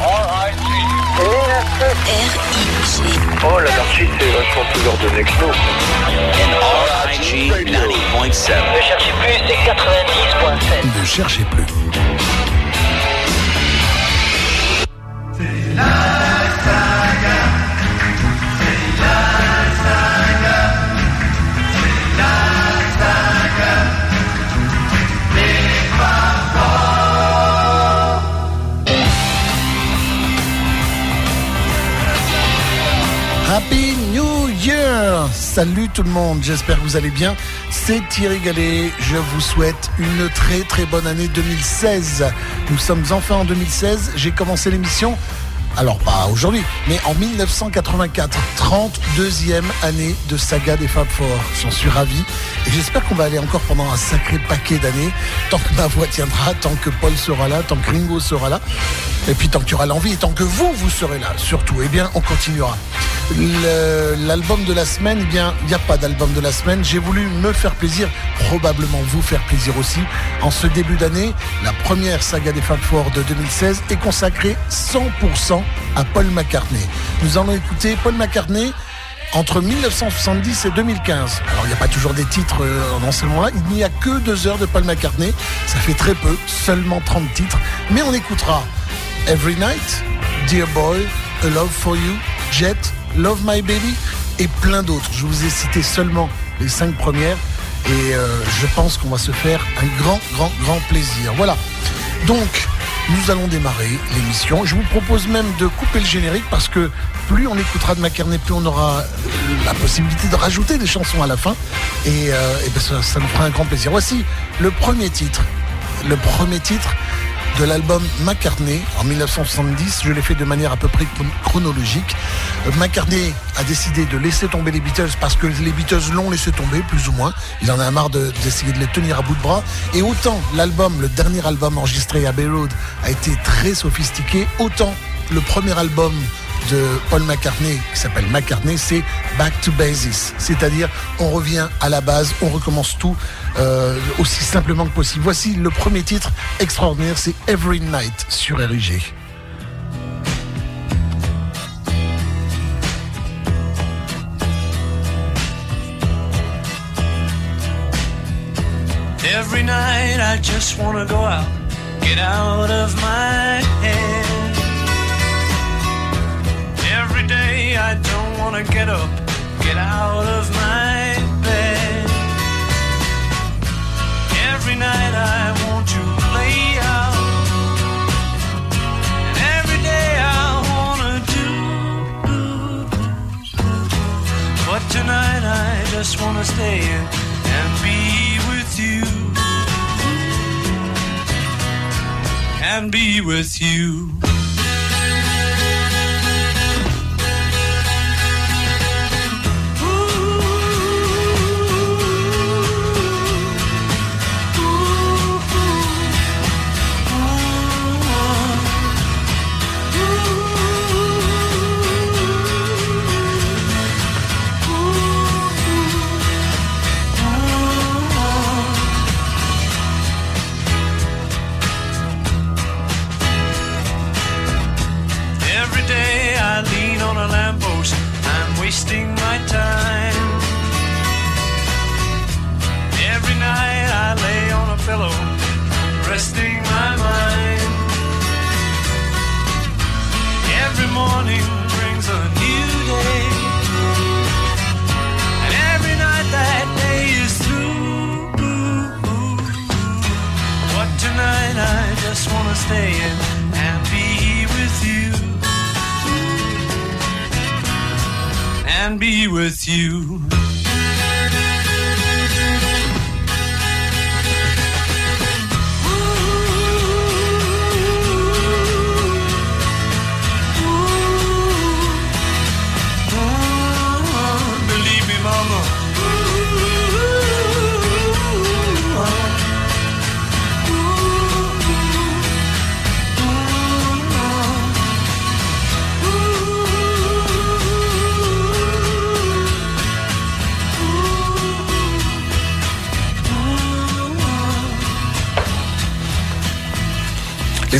R-I-G. Oh, la darchi, c'est vachement plus ordonné que nous. RIG 90.7. Ne cherchez plus, c'est 90.7. Ne cherchez plus. Happy Salut tout le monde, j'espère que vous allez bien. C'est Thierry Gallet, je vous souhaite une très très bonne année 2016. Nous sommes enfin en 2016, j'ai commencé l'émission, alors pas aujourd'hui, mais en 1984, 32e année de saga des Fab Four. J'en suis ravi et j'espère qu'on va aller encore pendant un sacré paquet d'années, tant que ma voix tiendra, tant que Paul sera là, tant que Ringo sera là, et puis tant qu'il y aura l'envie et tant que vous, vous serez là, surtout, eh bien on continuera. L'album de la semaine, eh bien, il n'y a pas d'album de la semaine. J'ai voulu me faire plaisir, probablement vous faire plaisir aussi. En ce début d'année, la première saga des Fab Four de 2016 est consacrée 100% à Paul McCartney. Nous allons écouter Paul McCartney entre 1970 et 2015. Alors il n'y a pas toujours des titres euh, dans ce moment-là, il n'y a que deux heures de Paul McCartney, ça fait très peu, seulement 30 titres, mais on écoutera Every Night, Dear Boy, A Love for You, Jet, Love My Baby et plein d'autres. Je vous ai cité seulement les cinq premières et euh, je pense qu'on va se faire un grand, grand, grand plaisir. Voilà. Donc, nous allons démarrer l'émission. Je vous propose même de couper le générique parce que plus on écoutera de McCartney, plus on aura la possibilité de rajouter des chansons à la fin. Et, euh, ben ça, ça nous fera un grand plaisir. Voici le premier titre. Le premier titre de l'album McCartney en 1970. Je l'ai fait de manière à peu près chron- chronologique. Euh, McCartney a décidé de laisser tomber les Beatles parce que les Beatles l'ont laissé tomber, plus ou moins. Il en a marre de- d'essayer de, les tenir à bout de bras. Et autant l'album, le dernier album enregistré à Bay Road, a été très sophistiqué, autant le premier album de Paul McCartney, qui s'appelle McCartney, c'est Back to Basis. C'est-à-dire, on revient à la base, on recommence tout euh, aussi simplement que possible. Voici le premier titre extraordinaire, c'est Every Night sur RIG. Every night I just go out, get out of my head. Every day I don't wanna get up, get out of my bed. Every night I want to play out. And every day I wanna do. But tonight I just wanna stay in and be with you. And be with you. With you.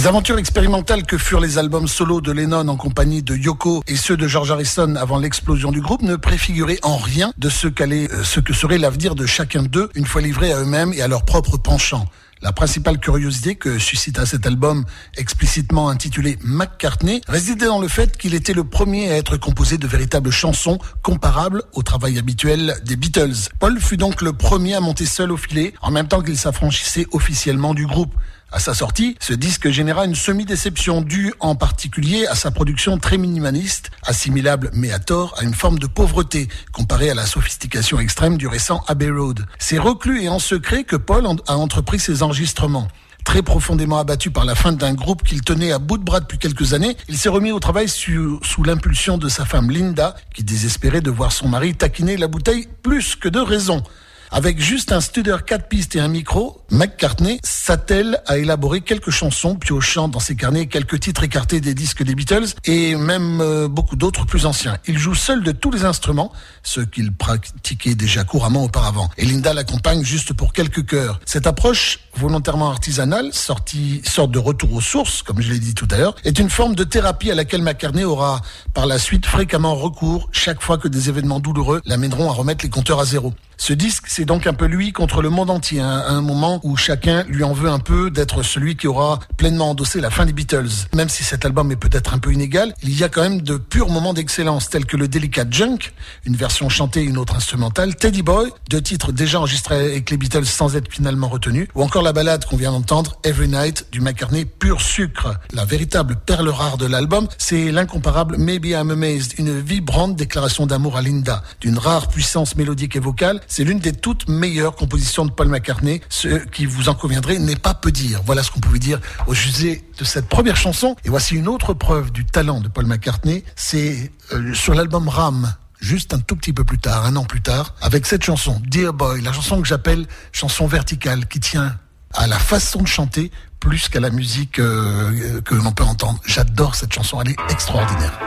Les aventures expérimentales que furent les albums solo de Lennon en compagnie de Yoko et ceux de George Harrison avant l'explosion du groupe ne préfiguraient en rien de ce, qu'allait, euh, ce que serait l'avenir de chacun d'eux une fois livrés à eux-mêmes et à leur propre penchant. La principale curiosité que suscita cet album, explicitement intitulé McCartney, résidait dans le fait qu'il était le premier à être composé de véritables chansons comparables au travail habituel des Beatles. Paul fut donc le premier à monter seul au filet, en même temps qu'il s'affranchissait officiellement du groupe. À sa sortie, ce disque généra une semi-déception due en particulier à sa production très minimaliste, assimilable mais à tort à une forme de pauvreté comparée à la sophistication extrême du récent Abbey Road. C'est reclus et en secret que Paul a entrepris ses enregistrements. Très profondément abattu par la fin d'un groupe qu'il tenait à bout de bras depuis quelques années, il s'est remis au travail sous, sous l'impulsion de sa femme Linda, qui désespérait de voir son mari taquiner la bouteille plus que de raison. Avec juste un studer 4 pistes et un micro, McCartney s'attelle à élaborer quelques chansons, piochant dans ses carnets quelques titres écartés des disques des Beatles et même euh, beaucoup d'autres plus anciens. Il joue seul de tous les instruments, ce qu'il pratiquait déjà couramment auparavant. Et Linda l'accompagne juste pour quelques chœurs. Cette approche volontairement artisanale, sortie, sorte de retour aux sources, comme je l'ai dit tout à l'heure, est une forme de thérapie à laquelle McCartney aura par la suite fréquemment recours chaque fois que des événements douloureux l'amèneront à remettre les compteurs à zéro. Ce disque, c'est donc un peu lui contre le monde entier, hein, à un moment où chacun lui en veut un peu d'être celui qui aura pleinement endossé la fin des Beatles. Même si cet album est peut-être un peu inégal, il y a quand même de purs moments d'excellence, tels que le délicat Junk, une version chantée et une autre instrumentale, Teddy Boy, deux titres déjà enregistrés avec les Beatles sans être finalement retenus, ou encore la balade qu'on vient d'entendre, Every Night, du McCartney pur sucre. La véritable perle rare de l'album, c'est l'incomparable Maybe I'm Amazed, une vibrante déclaration d'amour à Linda, d'une rare puissance mélodique et vocale, c'est l'une des toutes meilleures compositions de Paul McCartney. Ce qui vous en conviendrez n'est pas peu dire. Voilà ce qu'on pouvait dire au sujet de cette première chanson. Et voici une autre preuve du talent de Paul McCartney. C'est euh, sur l'album Ram juste un tout petit peu plus tard, un an plus tard, avec cette chanson, Dear Boy, la chanson que j'appelle chanson verticale, qui tient à la façon de chanter plus qu'à la musique euh, que l'on peut entendre. J'adore cette chanson, elle est extraordinaire.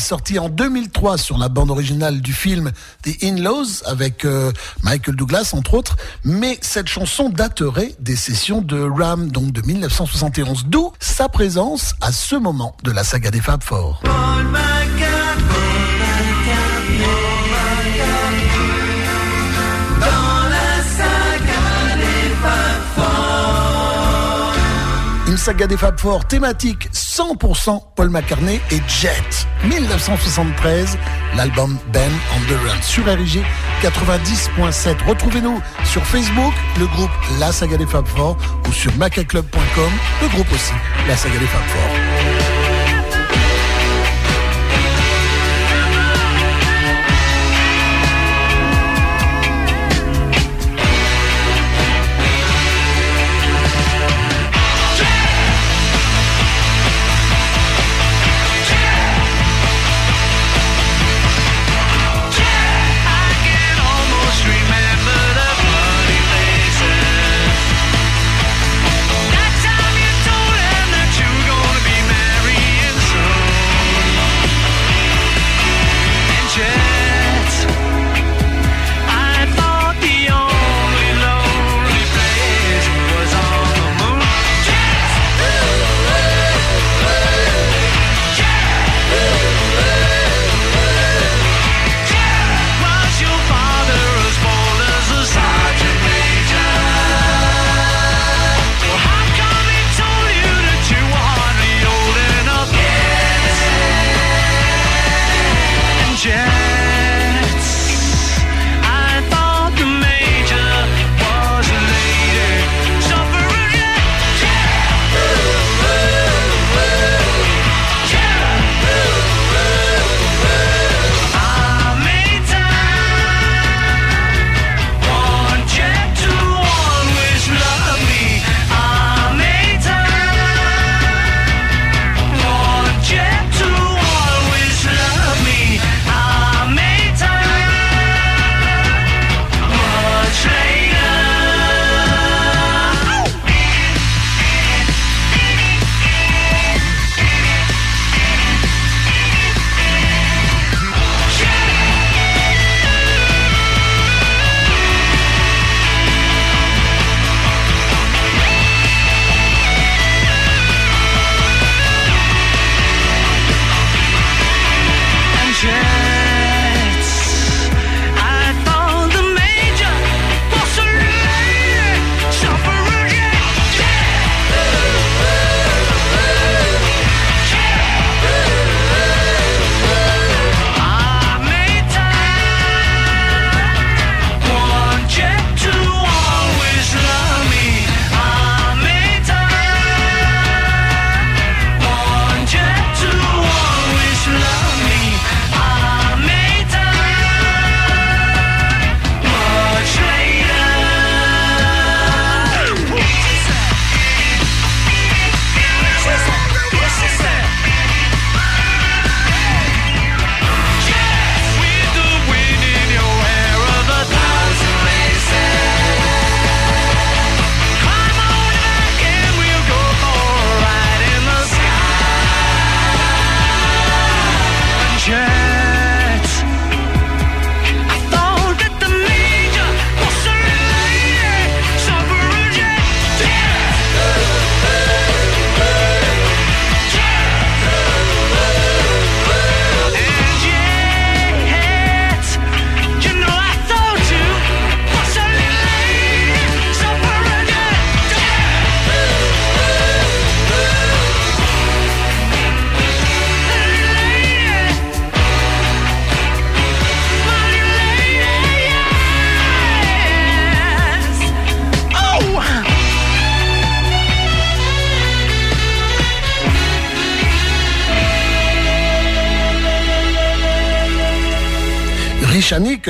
Sorti en 2003 sur la bande originale du film The In-Laws avec euh, Michael Douglas entre autres, mais cette chanson daterait des sessions de Ram, donc de 1971, d'où sa présence à ce moment de la saga des Fab Four. Saga des Fab Four thématique 100% Paul McCartney et Jet. 1973, l'album Ben on the Run sur RIG 90.7. Retrouvez-nous sur Facebook, le groupe La Saga des Fab Four ou sur macaclub.com, le groupe aussi La Saga des Fab Four.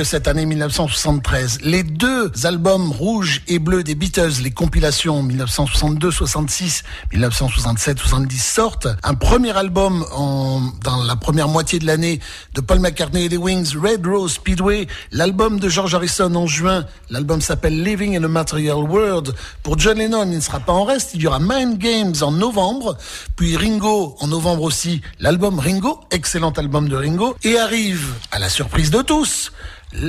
Cette année 1973. Les deux albums rouge et bleu des Beatles, les compilations 1962-66, 1967-70 sortent. Un premier album en, dans la première moitié de l'année de Paul McCartney et les Wings, Red Rose Speedway. L'album de George Harrison en juin. L'album s'appelle Living in a Material World. Pour John Lennon, il ne sera pas en reste. Il y aura Mind Games en novembre. Puis Ringo en novembre aussi. L'album Ringo, excellent album de Ringo. Et arrive, à la surprise de tous,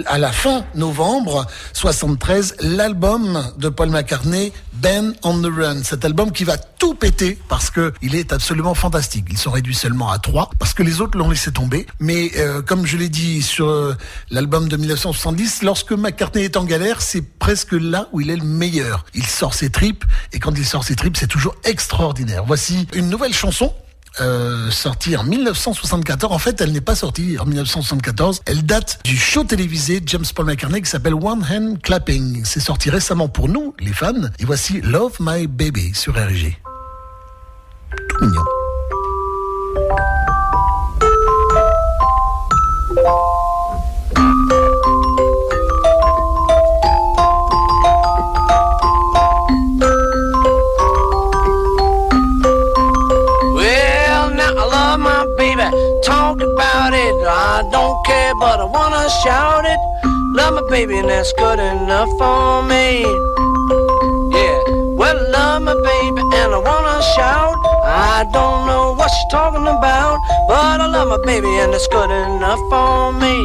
à la fin novembre 73, l'album de Paul McCartney, Ben on the Run. Cet album qui va tout péter parce que il est absolument fantastique. Ils sont réduits seulement à trois parce que les autres l'ont laissé tomber. Mais euh, comme je l'ai dit sur euh, l'album de 1970, lorsque McCartney est en galère, c'est presque là où il est le meilleur. Il sort ses tripes et quand il sort ses tripes, c'est toujours extraordinaire. Voici une nouvelle chanson euh, sortie en 1974. En fait, elle n'est pas sortie en 1974. Elle date du show télévisé James Paul McCartney qui s'appelle One Hand Clapping. C'est sorti récemment pour nous, les fans. Et voici Love My Baby sur RG. Tout mignon. I don't care, but I wanna shout it. Love my baby, and that's good enough for me. Yeah, well, I love my baby, and I wanna shout. I don't know what she's talking about, but I love my baby, and it's good enough for me.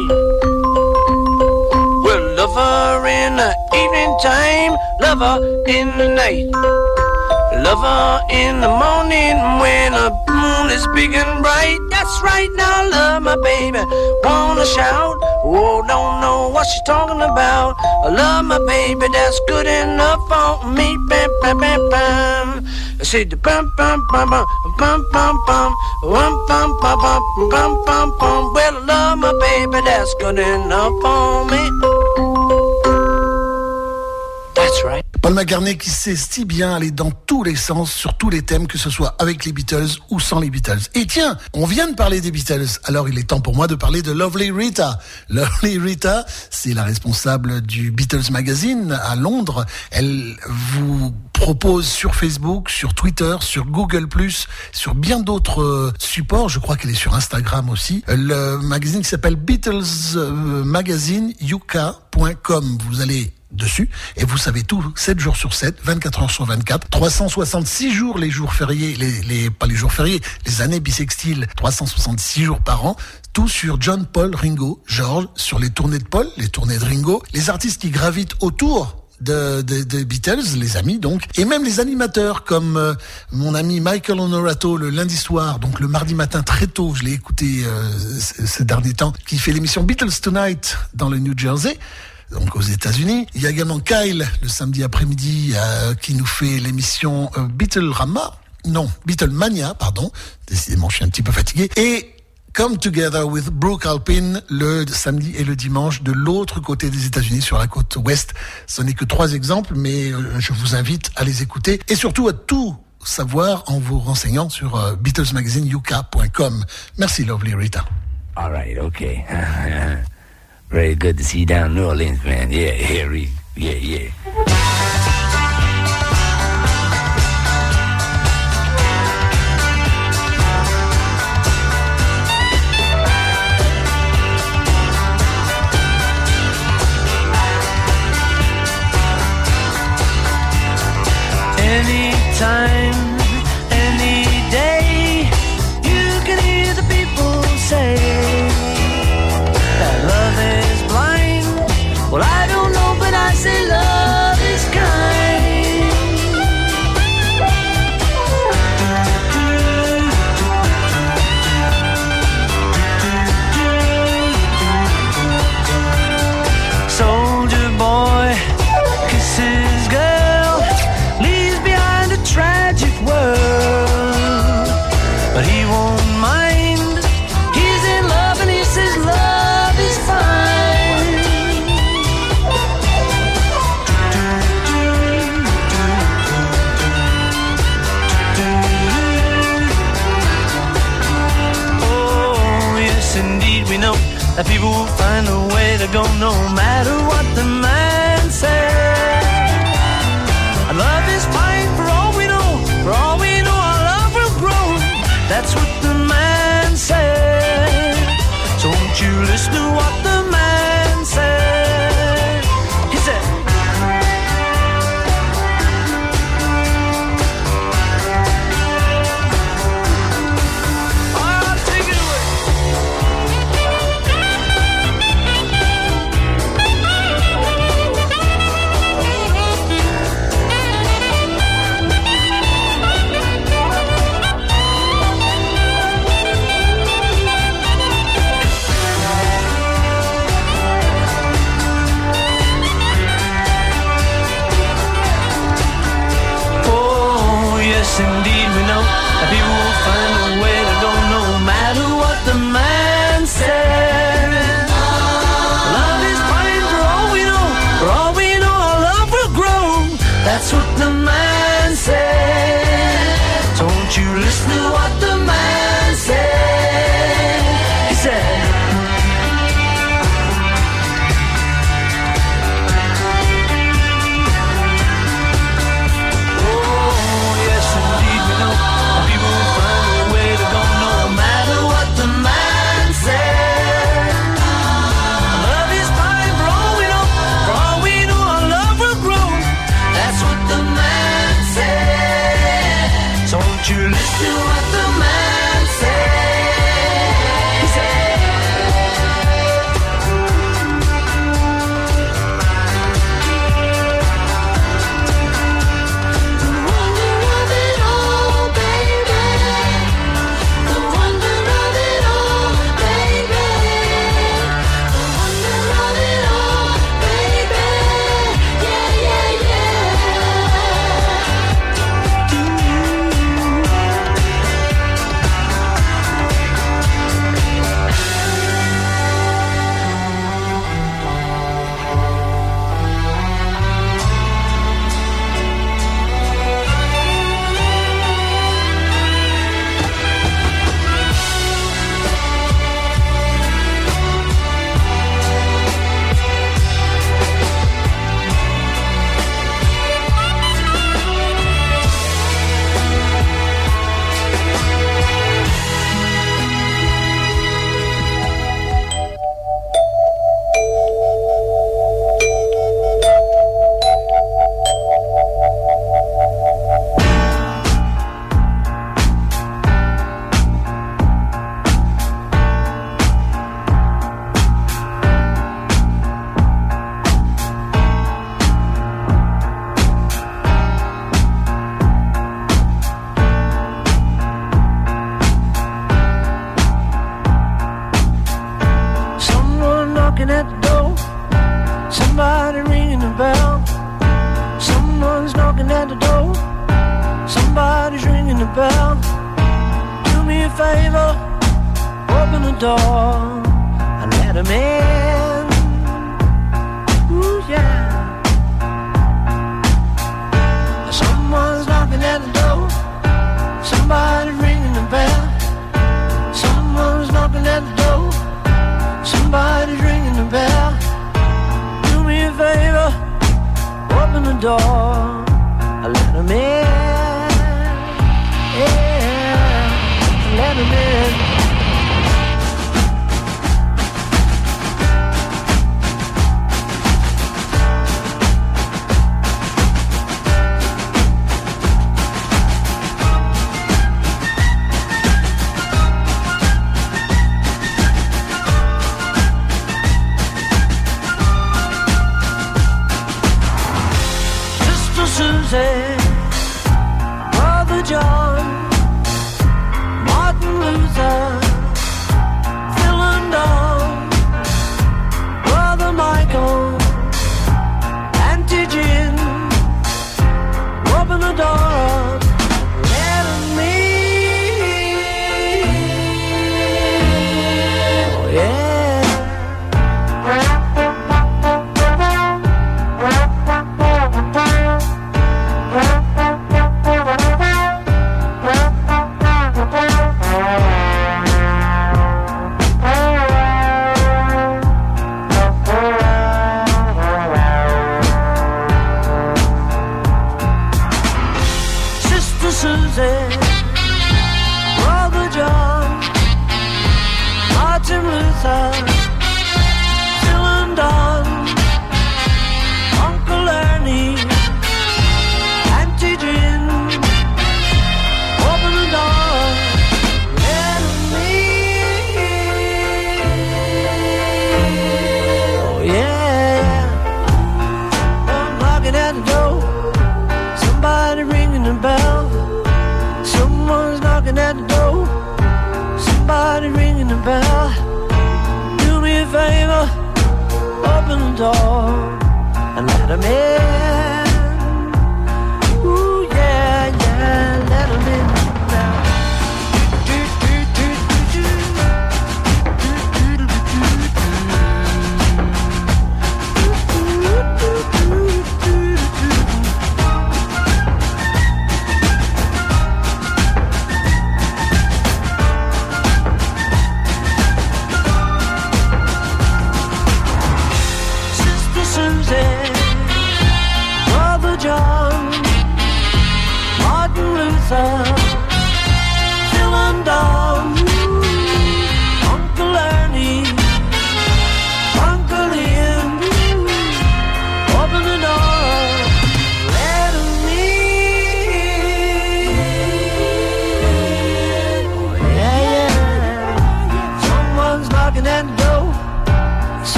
Well, love her in the evening time, love her in the night. Love her in the morning when the moon is big and bright. That's right, now love my baby. Wanna shout, oh, don't know what she's talking about. I love my baby, that's good enough for me. Bam, bam, bam, bam. I say the bum, bum, bum, bum, bum, bum, bum, bum, bum, bum, bum, bum, bum, bum. Well, I love my baby, that's good enough for me. That's right. Paul McCartney qui sait si bien aller dans tous les sens, sur tous les thèmes, que ce soit avec les Beatles ou sans les Beatles. Et tiens, on vient de parler des Beatles, alors il est temps pour moi de parler de Lovely Rita. Lovely Rita, c'est la responsable du Beatles Magazine à Londres. Elle vous propose sur Facebook, sur Twitter, sur Google+, sur bien d'autres euh, supports. Je crois qu'elle est sur Instagram aussi. Le magazine qui s'appelle Beatles euh, Magazine UK.com. Vous allez dessus. Et vous savez tout 7 jours sur 7 24 heures sur 24 366 jours les jours fériés les, les pas les jours fériés les années bissextiles 366 jours par an. Tout sur John Paul Ringo George sur les tournées de Paul les tournées de Ringo les artistes qui gravitent autour de, de, de Beatles, les amis donc, et même les animateurs comme euh, mon ami Michael Honorato le lundi soir, donc le mardi matin très tôt, je l'ai écouté euh, ces derniers temps, qui fait l'émission Beatles Tonight dans le New Jersey donc aux États-Unis. Il y a également Kyle le samedi après-midi euh, qui nous fait l'émission euh, Beatle Rama. Non, Beatle Mania, pardon. Décidément, je suis un petit peu fatigué. Et Come Together with Brooke Alpin le samedi et le dimanche de l'autre côté des États-Unis sur la côte ouest. Ce n'est que trois exemples, mais euh, je vous invite à les écouter et surtout à tout savoir en vous renseignant sur euh, BeatlesMagazineUK.com. Merci Lovely Rita. All right, okay. Very good to see you down in New Orleans, man. Yeah, Harry. yeah, yeah. Anytime,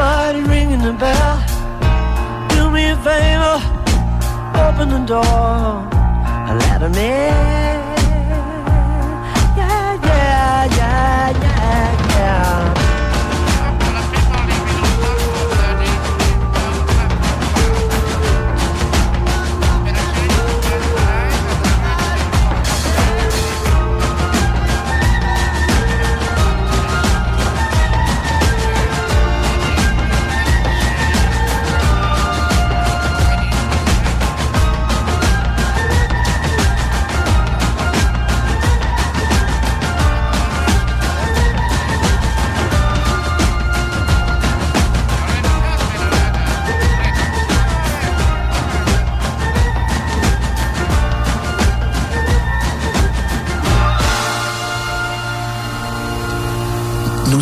Somebody ringing the bell. Do me a favor. Open the door and let 'em in. Yeah, yeah, yeah, yeah.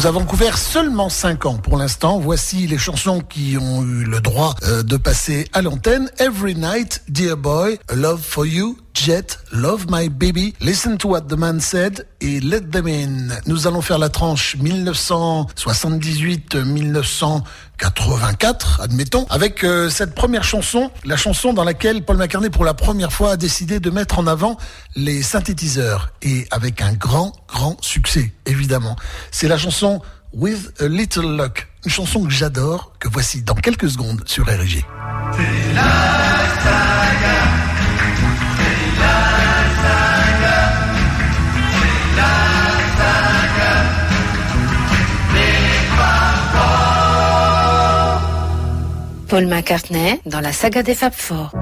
Avons couvert seulement 5 ans pour l'instant. Voici les chansons qui ont eu le droit euh, de passer à l'antenne. Every Night, Dear Boy, Love for You, Jet, Love My Baby, Listen to What the Man Said et Let Them In. Nous allons faire la tranche 1978-1984, admettons, avec euh, cette première chanson, la chanson dans laquelle Paul McCartney pour la première fois a décidé de mettre en avant les synthétiseurs et avec un grand, grand succès, évidemment. C'est la chanson With a Little Luck, une chanson que j'adore, que voici dans quelques secondes sur RG. Paul McCartney dans la saga des Fab Four.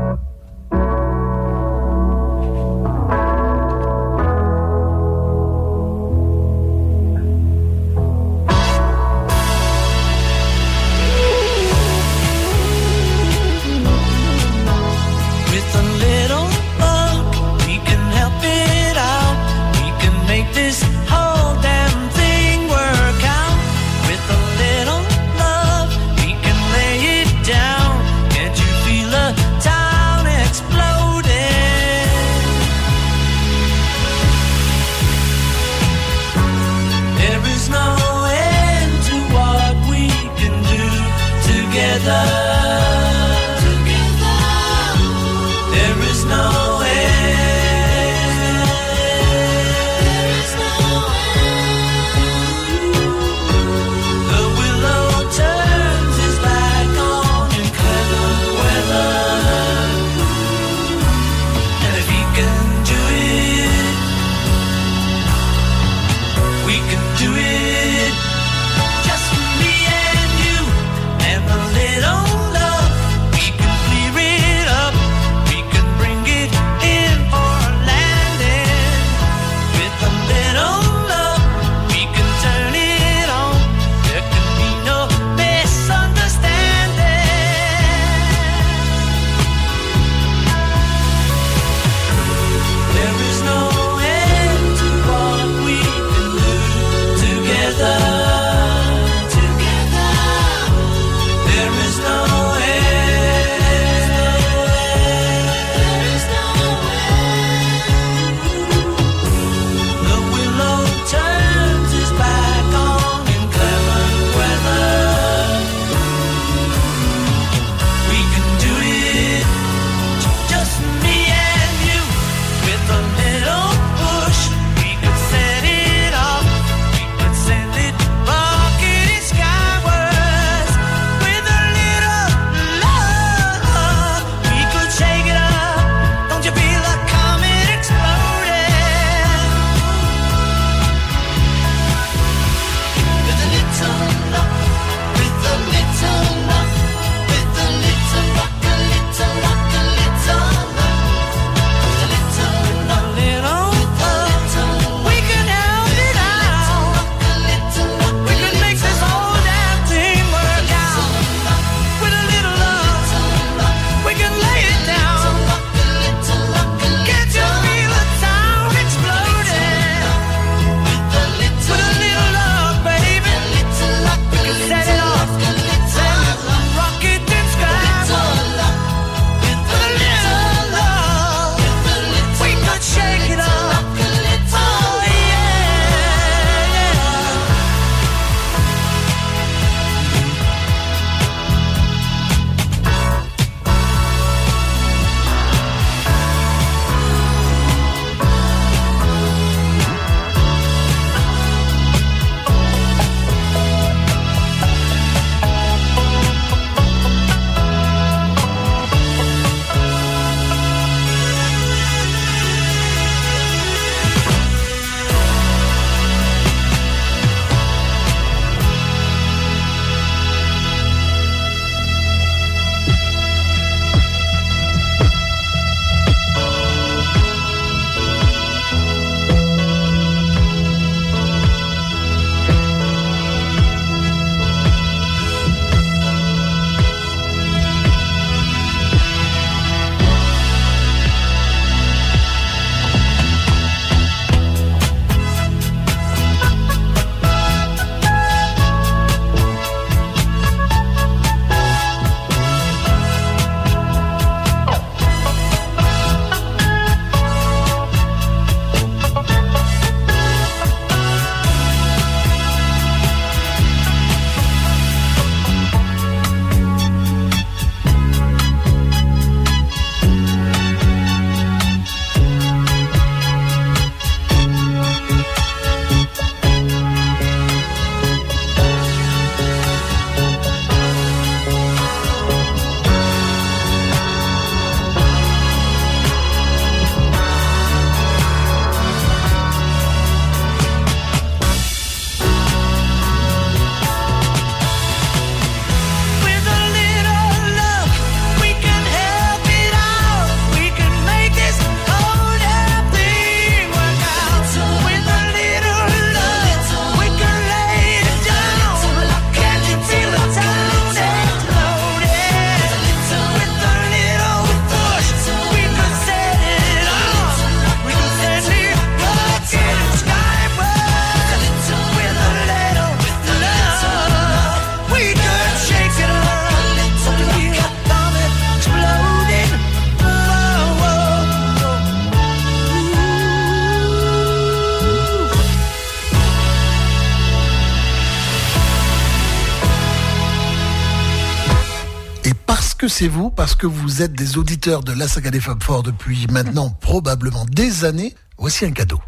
que c'est vous, parce que vous êtes des auditeurs de la saga des femmes fortes depuis maintenant probablement des années, voici un cadeau.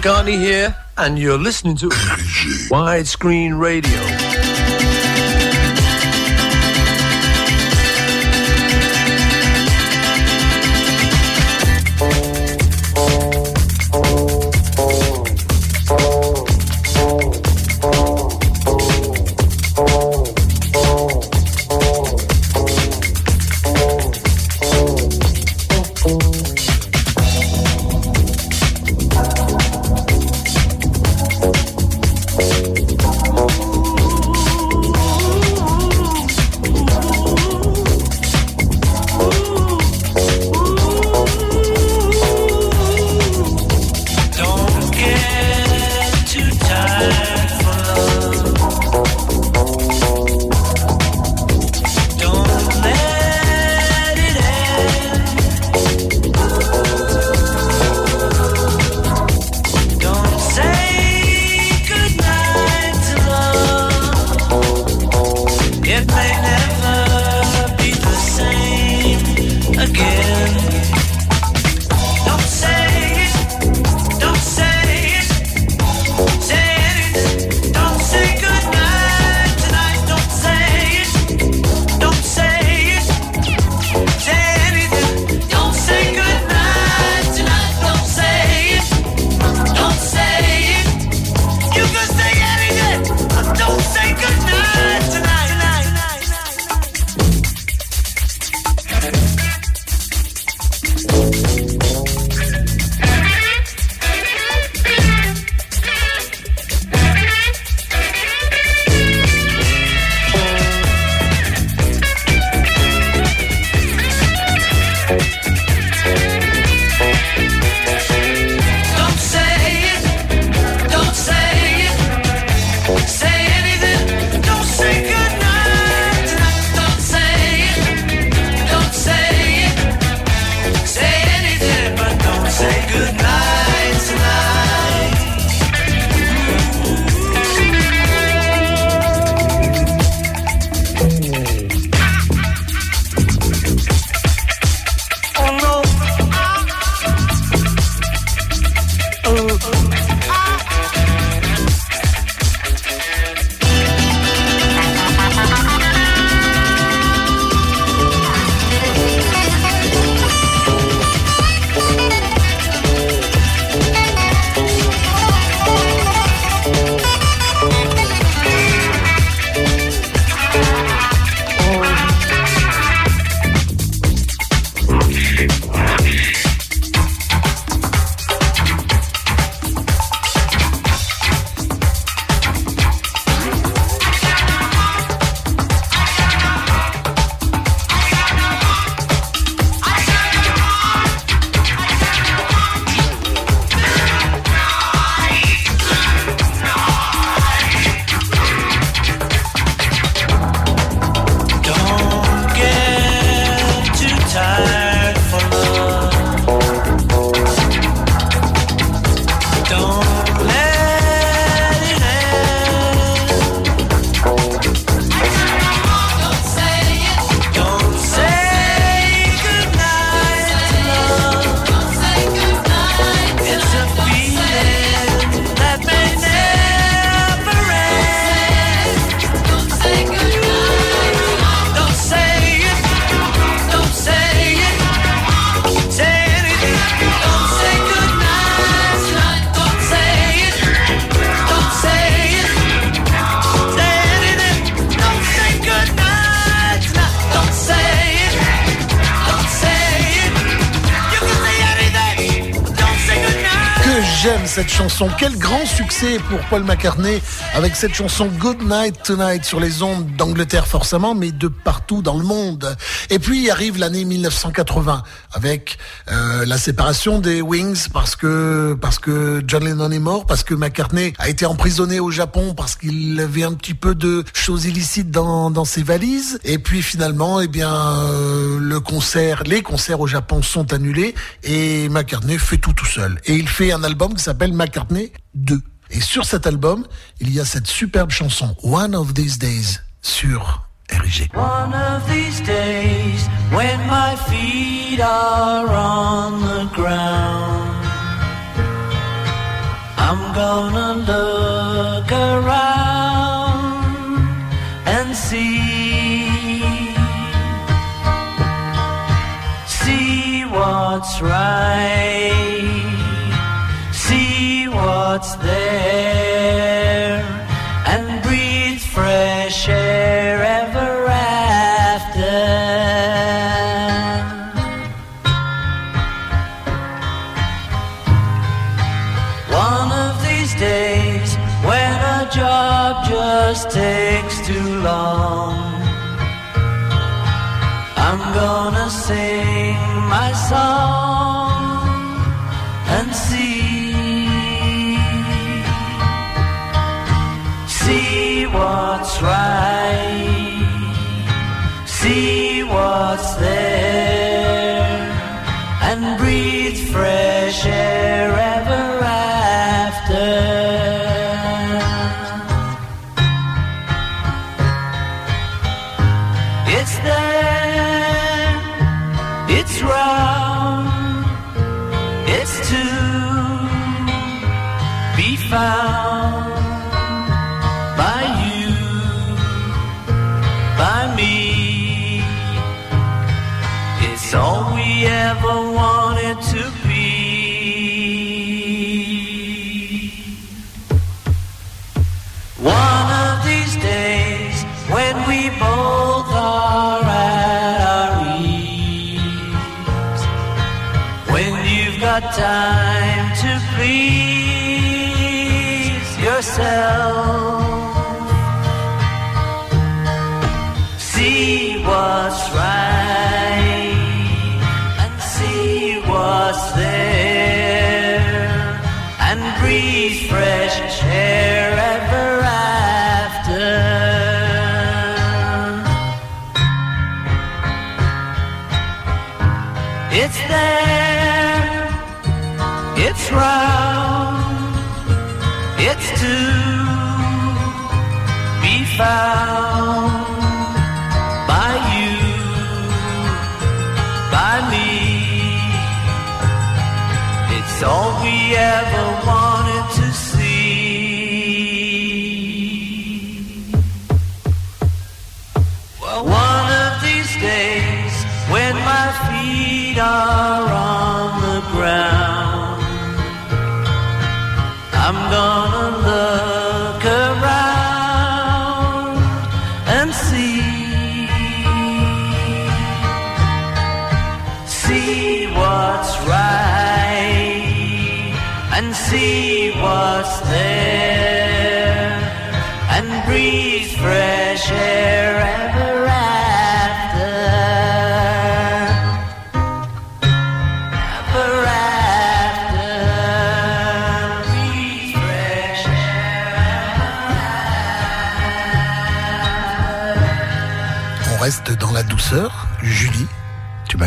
McCartney here, and you're listening to Widescreen Radio. Quel grand succès pour Paul McCartney avec cette chanson Good Night Tonight sur les ondes d'Angleterre forcément, mais de partout dans le monde. Et puis arrive l'année 1980 avec euh, la séparation des Wings parce que parce que John Lennon est mort, parce que McCartney a été emprisonné au Japon parce qu'il avait un petit peu de choses illicites dans, dans ses valises. Et puis finalement, eh bien, euh, le les concerts au Japon sont annulés et McCartney fait tout tout seul. Et il fait un album qui s'appelle McCartney 2. Et sur cet album, il y a cette superbe chanson One of These Days sur RIG. One of these days, when my feet are on the ground, I'm gonna look around what's right, see what's there, One of these days, when we both are at our ease, when you've got time to please yourself,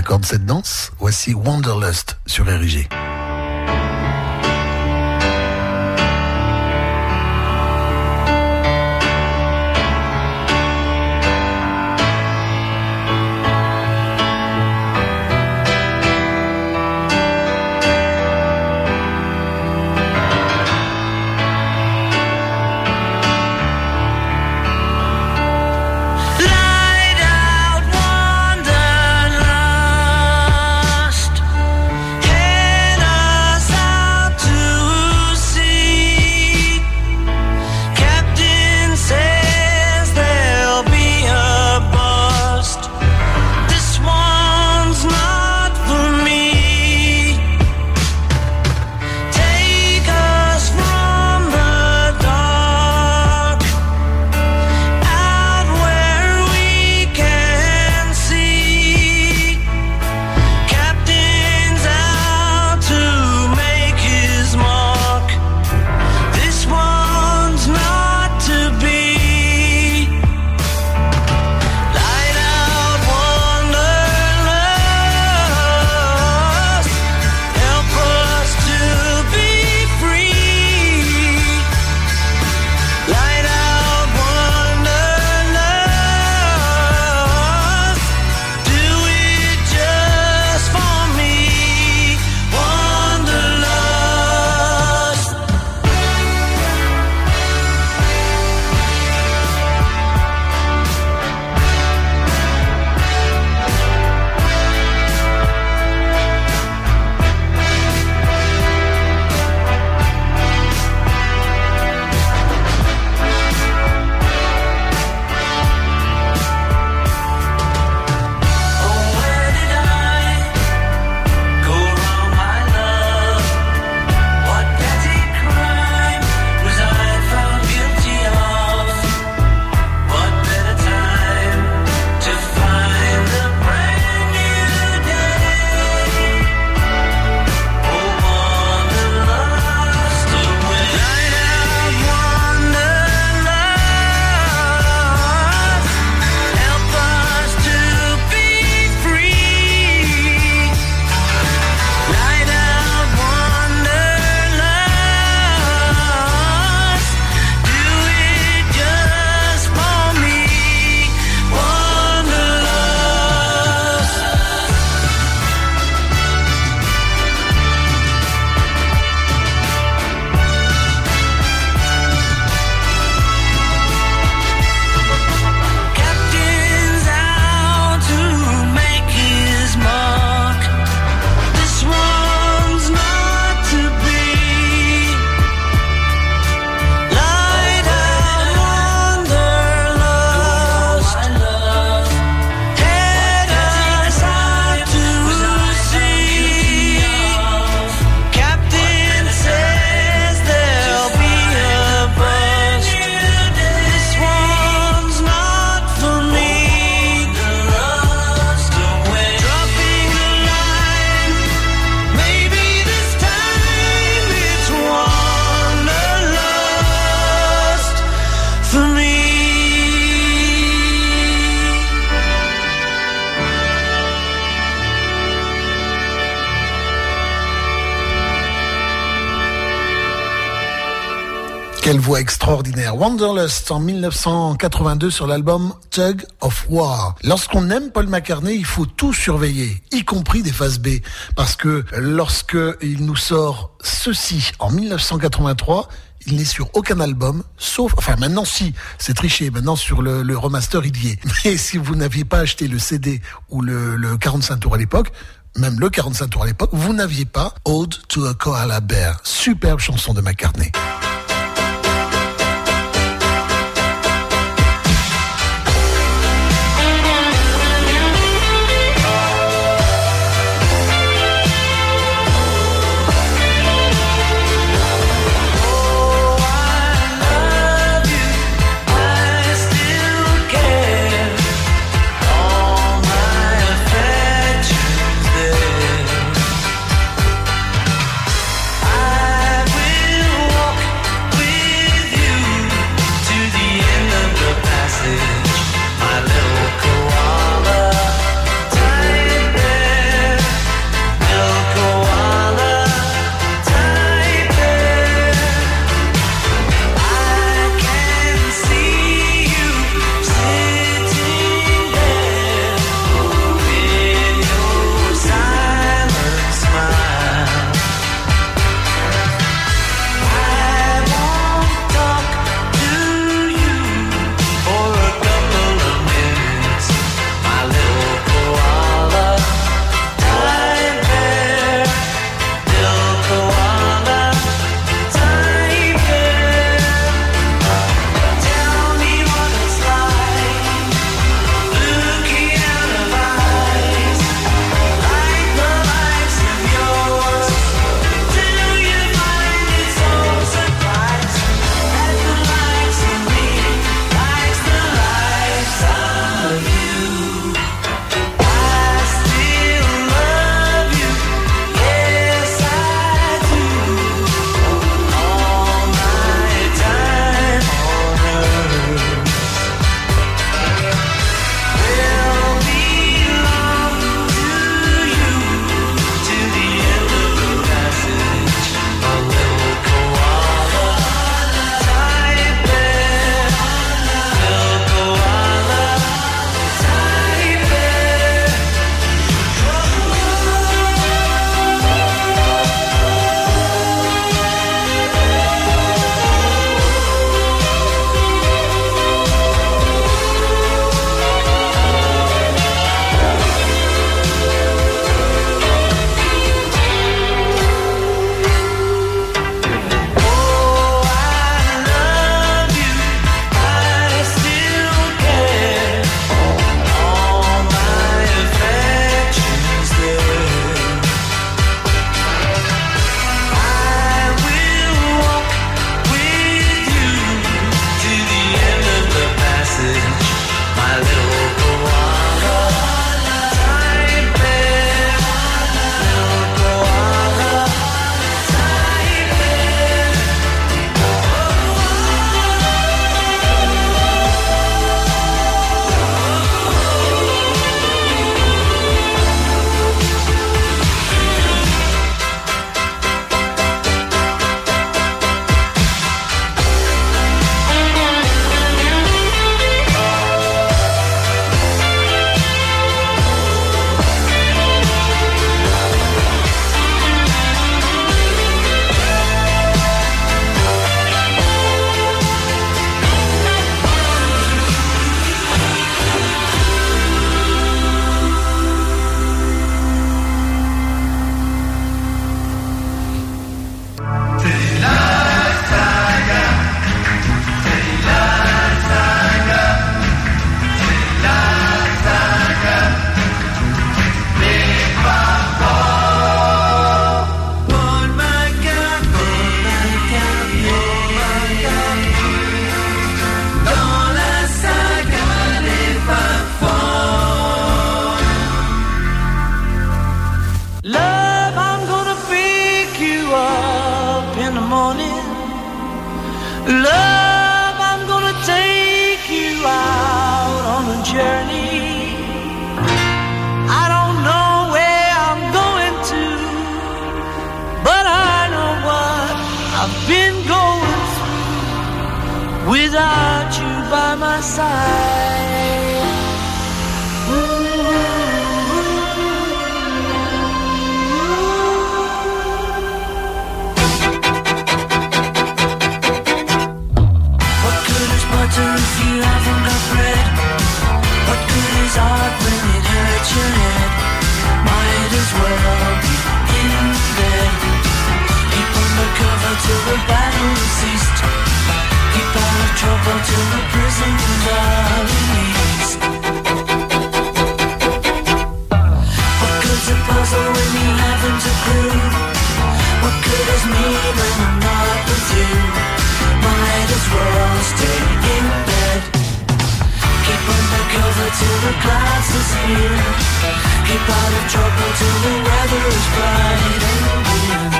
tu m'accordes cette danse Voici Wanderlust sur RIG. Extraordinaire. Wanderlust en 1982 sur l'album Tug of War. Lorsqu'on aime Paul McCartney, il faut tout surveiller, y compris des phases B. Parce que lorsque il nous sort ceci en 1983, il n'est sur aucun album, sauf, enfin maintenant si, c'est triché, maintenant sur le, le remaster il y est. Mais si vous n'aviez pas acheté le CD ou le, le 45 tours à l'époque, même le 45 tours à l'époque, vous n'aviez pas Ode to a Koala Bear. Superbe chanson de McCartney. A puzzle when you haven't a clue? What good is me when I'm not with you? Might as well stay in bed. Keep undercover till the clouds disappear. Keep out of trouble till the weather is bright and clear.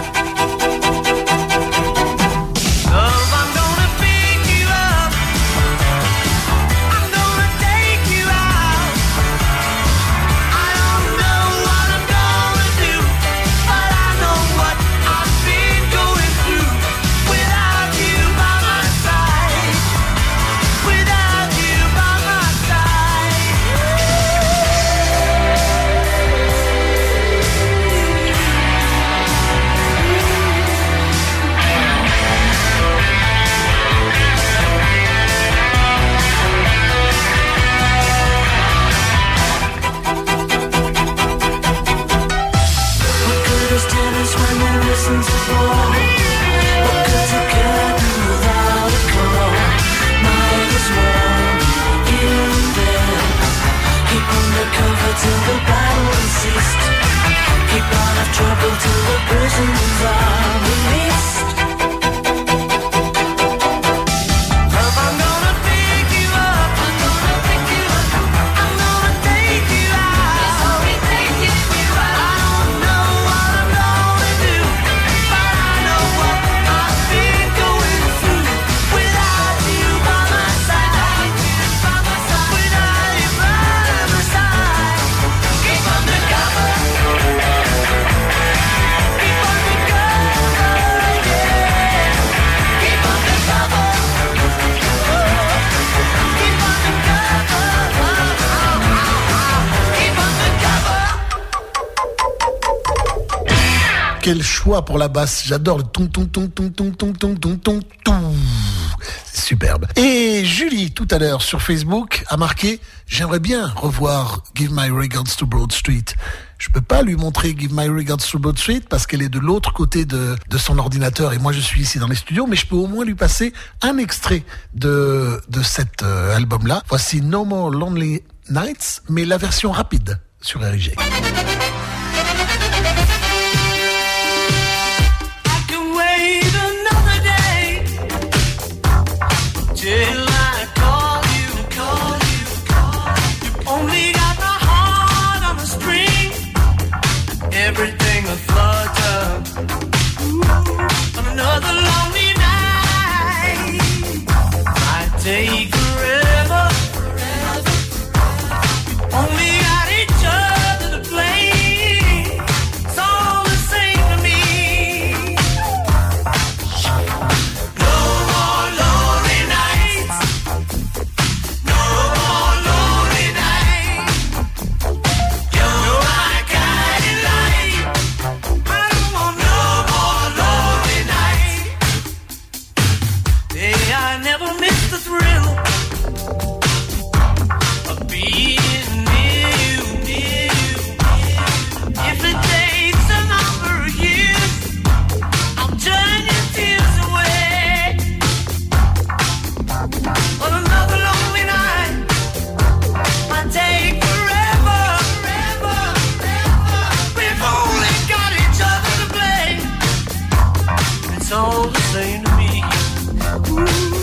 Till the battle ceased. Keep out of trouble till the prisons are released. Quel choix pour la basse. J'adore le ton ton ton ton ton ton ton ton ton superbe. Et Julie, tout à l'heure sur Facebook, a marqué J'aimerais bien revoir Give My Regards to Broad Street. Je peux pas lui montrer Give My Regards to Broad Street parce qu'elle est de l'autre côté de, de son ordinateur et moi je suis ici dans les studios, mais je peux au moins lui passer un extrait de, de cet euh, album-là. Voici No More Lonely Nights, mais la version rapide sur RIG. was a lonely night. I take all the same to me. Ooh.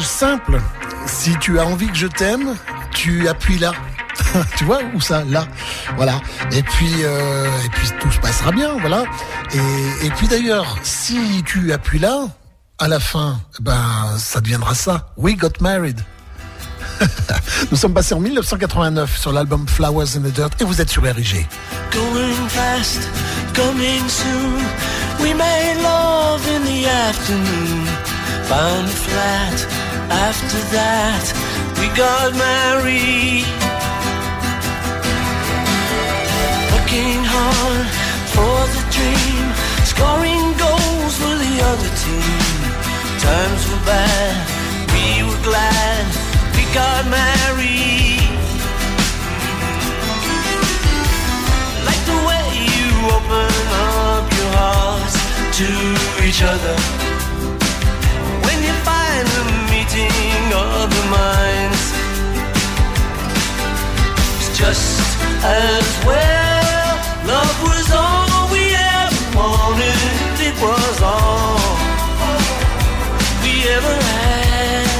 Simple. Si tu as envie que je t'aime, tu appuies là. tu vois où ça Là. Voilà. Et puis, euh, et puis tout se passera bien. Voilà. Et, puis d'ailleurs, si tu appuies là, à la fin, ben ça deviendra ça. We got married. Nous sommes passés en 1989 sur l'album Flowers in the Dirt et vous êtes sur RIG. Going fast, coming soon. We love in the afternoon. Found a flat. After that, we got married. Working hard for the dream. Scoring goals for the other team. Times were bad, we were glad. We got married. like the way you open up your hearts to each other. Find the meeting of the minds, it's just as well. Love was all we ever wanted. It was all we ever had.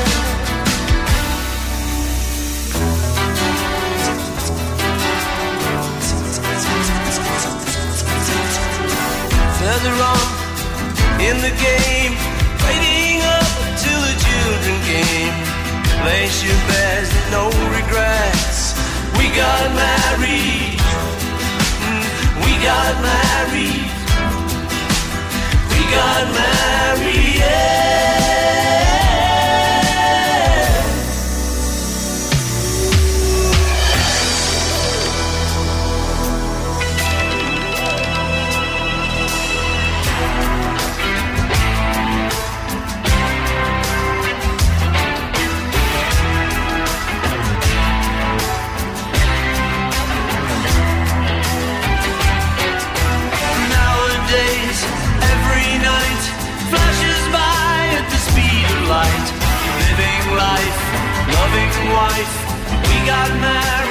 Further on in the game, children came. Place your bets, no regrets. We got married. Mm, We got married. We got married. Yeah. Wife, we got married.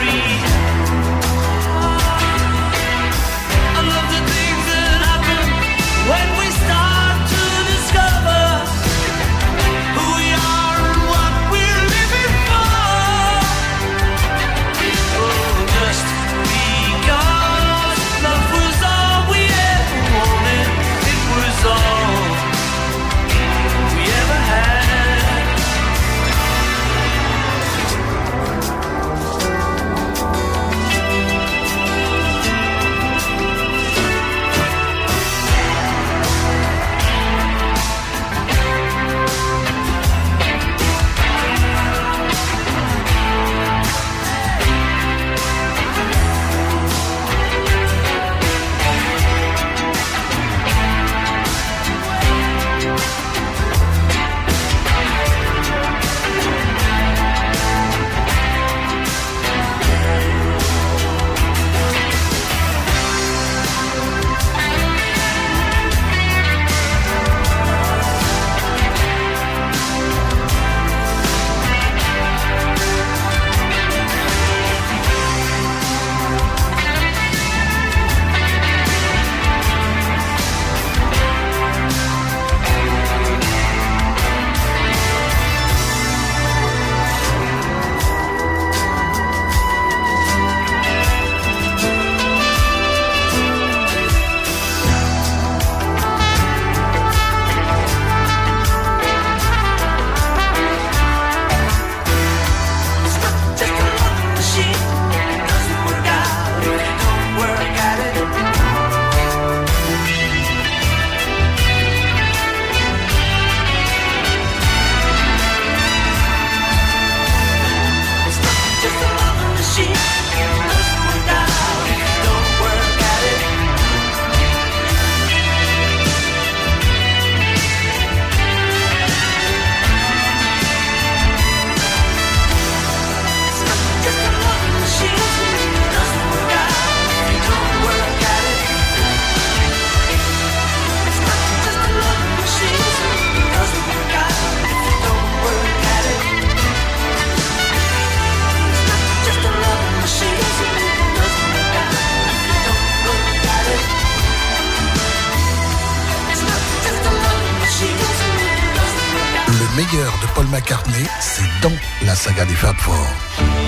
de Paul McCartney, c'est dans la saga des Fab Four.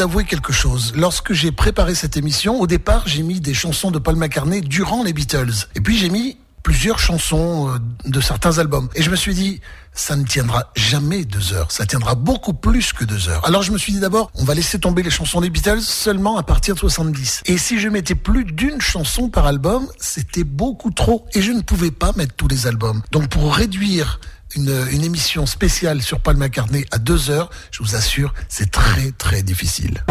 avouer quelque chose. Lorsque j'ai préparé cette émission, au départ, j'ai mis des chansons de Paul McCartney durant les Beatles. Et puis j'ai mis plusieurs chansons euh, de certains albums. Et je me suis dit, ça ne tiendra jamais deux heures. Ça tiendra beaucoup plus que deux heures. Alors je me suis dit d'abord, on va laisser tomber les chansons des Beatles seulement à partir de 70. Et si je mettais plus d'une chanson par album, c'était beaucoup trop. Et je ne pouvais pas mettre tous les albums. Donc pour réduire une, émission spéciale sur Paul McCartney à 2 heures, je vous assure, c'est très très difficile.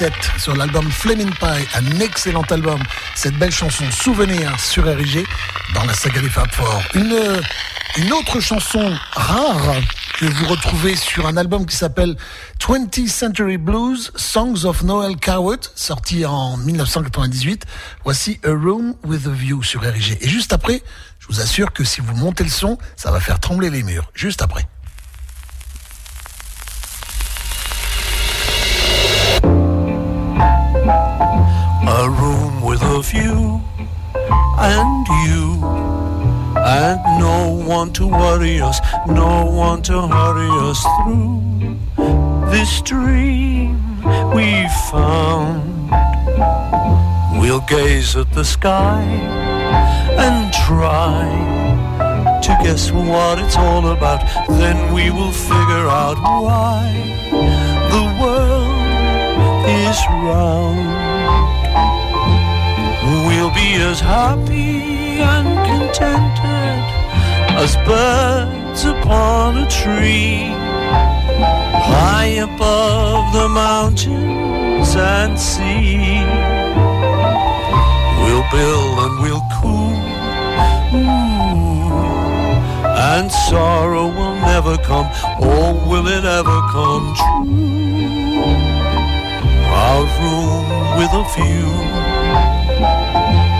1997, sur l'album Flaming Pie, un excellent album, cette belle chanson Souvenir sur dans la saga des Fab Four. Une, autre chanson rare que vous retrouvez sur un album qui s'appelle 20th Century Blues Songs of Noel Coward, sorti en 1998. Voici A Room with a View sur. Et juste après, je vous assure que si vous montez le son, ça va faire trembler les murs. Juste après. And you and no one to worry us, no one to hurry us through this dream we found. We'll gaze at the sky and try to guess what it's all about. Then we will figure out why the world is round. We'll be as happy and contented as birds upon a tree, high above the mountains and sea. We'll build and we'll cool, ooh, and sorrow will never come, or will it ever come true? Our room with a view. Thank you.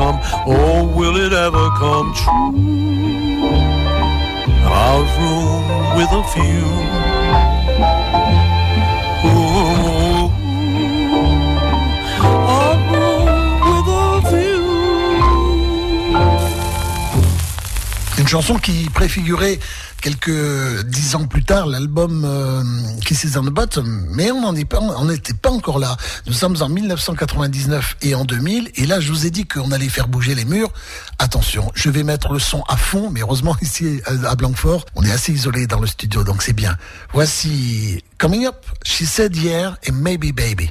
Come, or will it ever come true? Our room with a view. Ooh, with a. Une chanson qui préfigurait quelques dix ans plus tard l'album euh, Kisses on the Bottom, mais on est pas, on n'était pas encore là. Nous sommes en 1999 et en 2000, et là je vous ai dit qu'on allait faire bouger les murs. Attention, je vais mettre le son à fond, mais heureusement ici à Blanquefort, on est assez isolé dans le studio, donc c'est bien. Voici Coming Up, She Said Yeah et Maybe Baby.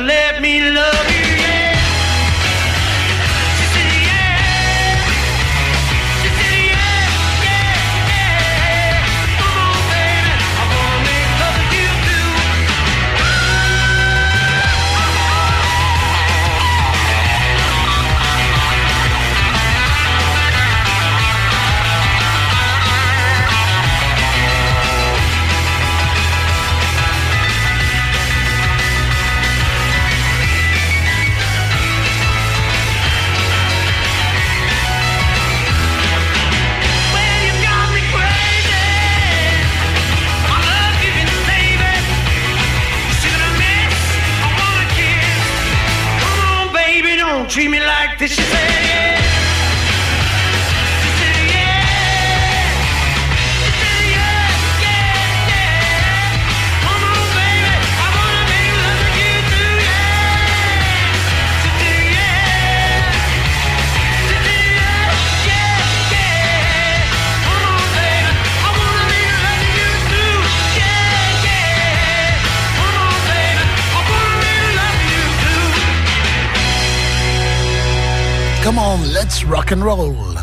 let me love Don't treat me like this, she said, yeah. Come on, let's rock and roll.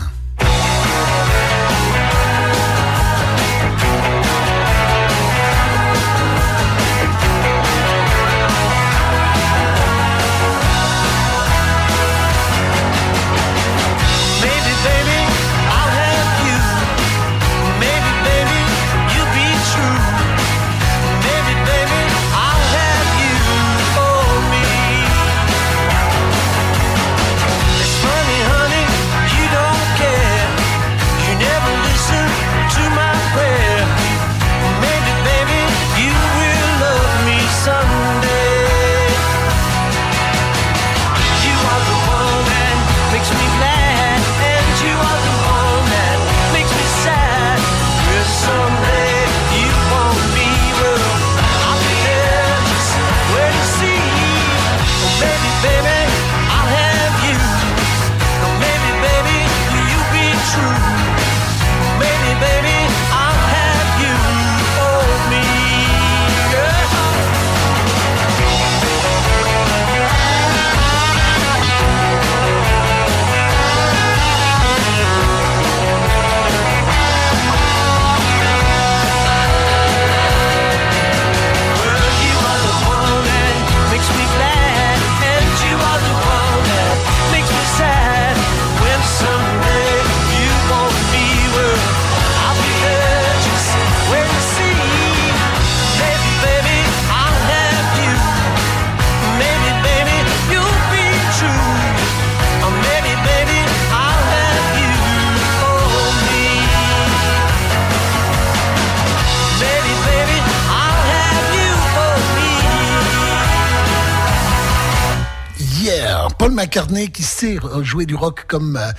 Paul McCartney qui sait jouer du rock comme, euh,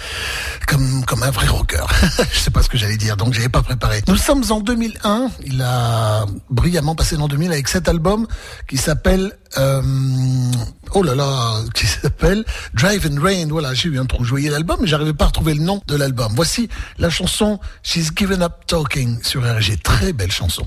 comme, comme un vrai rocker. je sais pas ce que j'allais dire, donc j'avais pas préparé. Nous sommes en 2001. Il a brillamment passé l'an 2000 avec cet album qui s'appelle euh, oh là là, qui s'appelle Drive and Rain. Voilà, j'ai eu un trou. Je voyais l'album, mais j'arrivais pas à retrouver le nom de l'album. Voici la chanson She's Given Up Talking sur RG. Très belle chanson.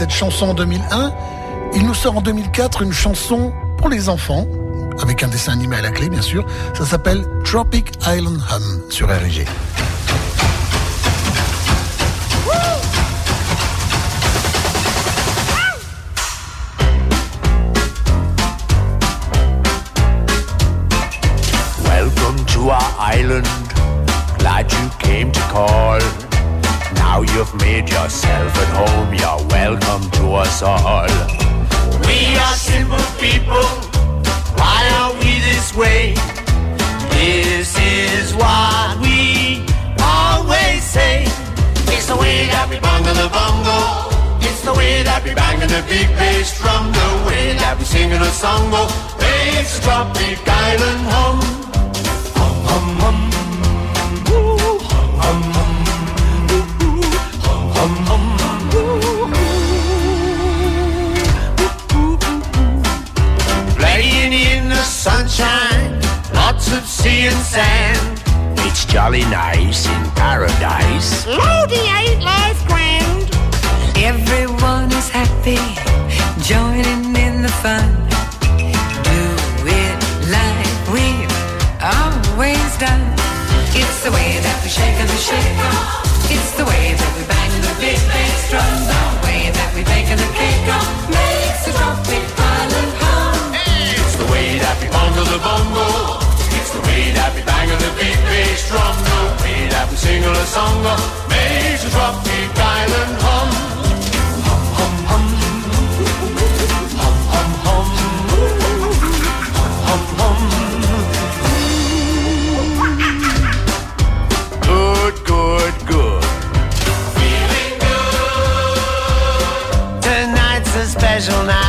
cette chanson en 2001, il nous sort en 2004 une chanson pour les enfants, avec un dessin animé à la clé bien sûr. Ça s'appelle Tropic Island Hum sur RG. Welcome to our island. Now you've made yourself at home. You're welcome to us all. We are simple people. Why are we this way? This is what we always say. It's the way that we bungle the bungle. It's the way that we bang the big bass drum. The way that we sing a song. Oh, makes a tropic island hum. Hum, hum, hum. Sunshine, lots of sea and sand. It's jolly nice in paradise. Lodi ain't life grand. Everyone is happy, joining in the fun. Do it like we've always done. It's the way that we shake and we shake 'em. It's the way that we bang the big bass drum. Bungle. It's the way that we bang on the big bass drum. The way that we sing a song makes the tropic island hum, hum. Hum, hum, hum. Hum, hum, hum. Good, good, good. Feeling good. Tonight's a special night.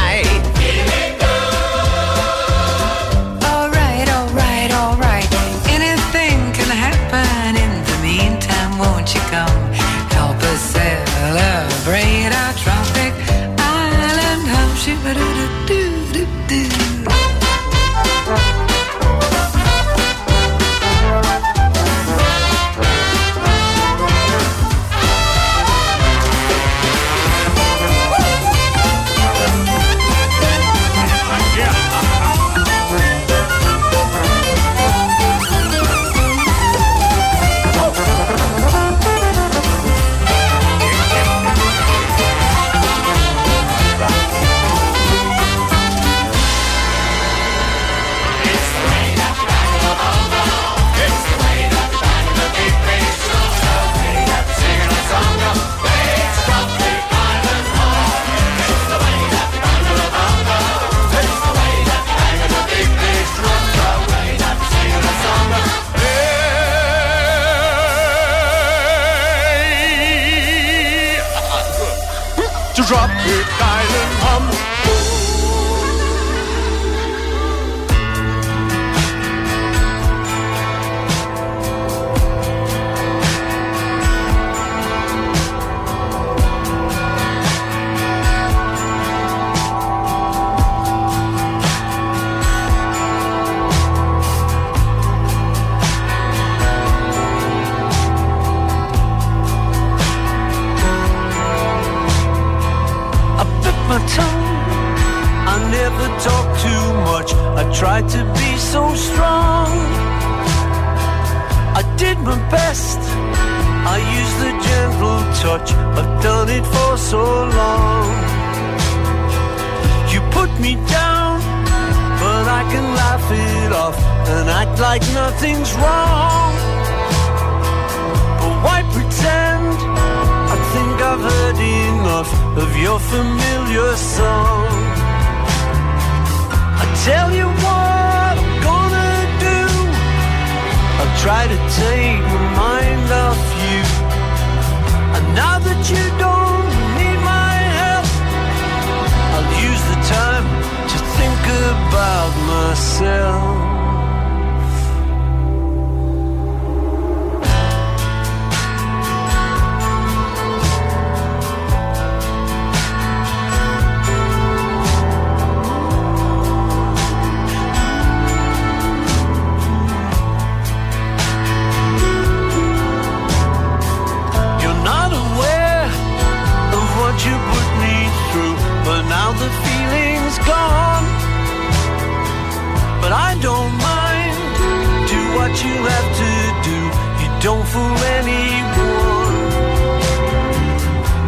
Touch. I've done it for so long. You put me down, but I can laugh it off and act like nothing's wrong. But why pretend? I think I've heard enough of your familiar song. I tell you what I'm gonna do. I'll try to take my mind off about myself. You're not aware of what you put me through, but now the feeling's gone. But I don't mind. Do what you have to do. You don't fool anyone.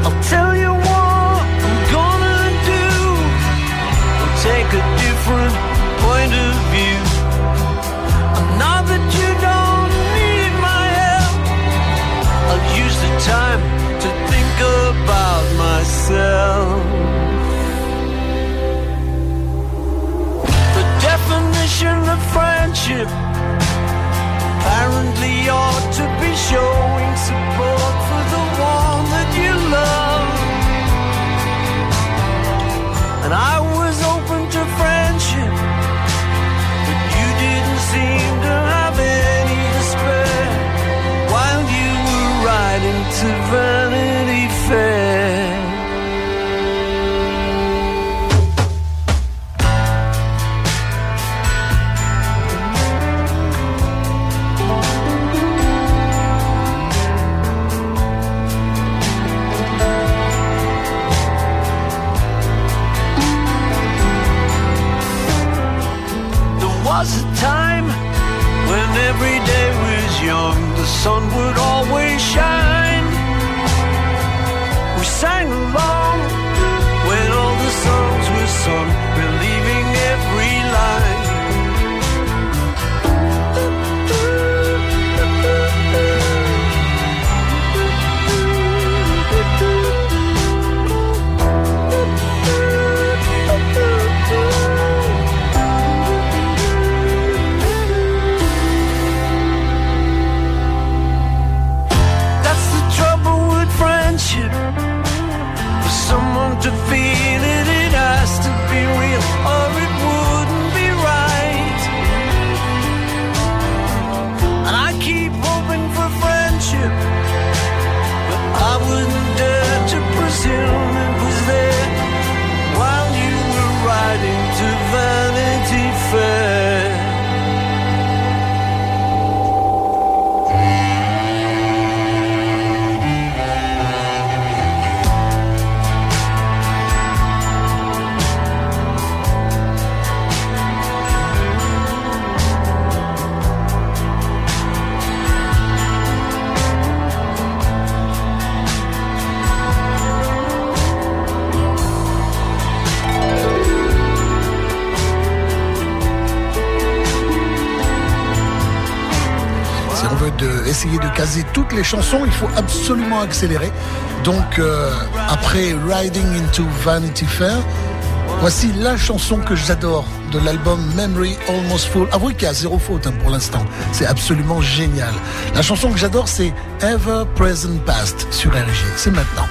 I'll tell you what I'm gonna do. I'll take a different point of view. And now that you don't need my help. I'll use the time to think about myself. Friendship apparently ought to be showing support for the one that you love. And I was open to friendship, but you didn't seem to Young. Essayer de caser toutes les chansons, il faut absolument accélérer. Donc, euh, après Riding into Vanity Fair, voici la chanson que j'adore de l'album Memory Almost Full. Avouez qu'il y a zéro faute hein, pour l'instant. C'est absolument génial. La chanson que j'adore, c'est Ever Present Past sur RG. C'est maintenant.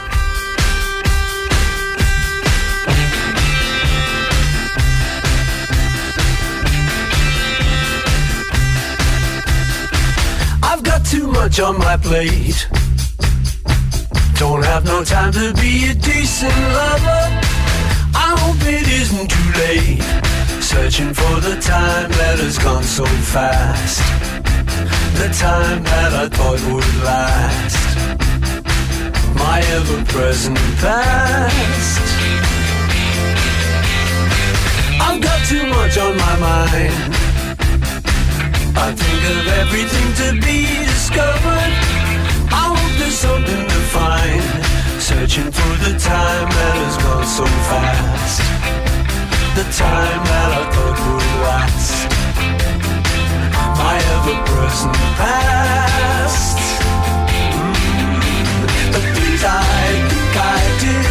Much on my plate. Don't have no time to be a decent lover. I hope it isn't too late. Searching for the time that has gone so fast. The time that I thought would last. My ever present past. I've got too much on my mind. I think of everything to be discovered. I hope there's something to find. Searching for the time that has gone so fast. The time that I thought would last. My ever present past. Mm. The things I think I did.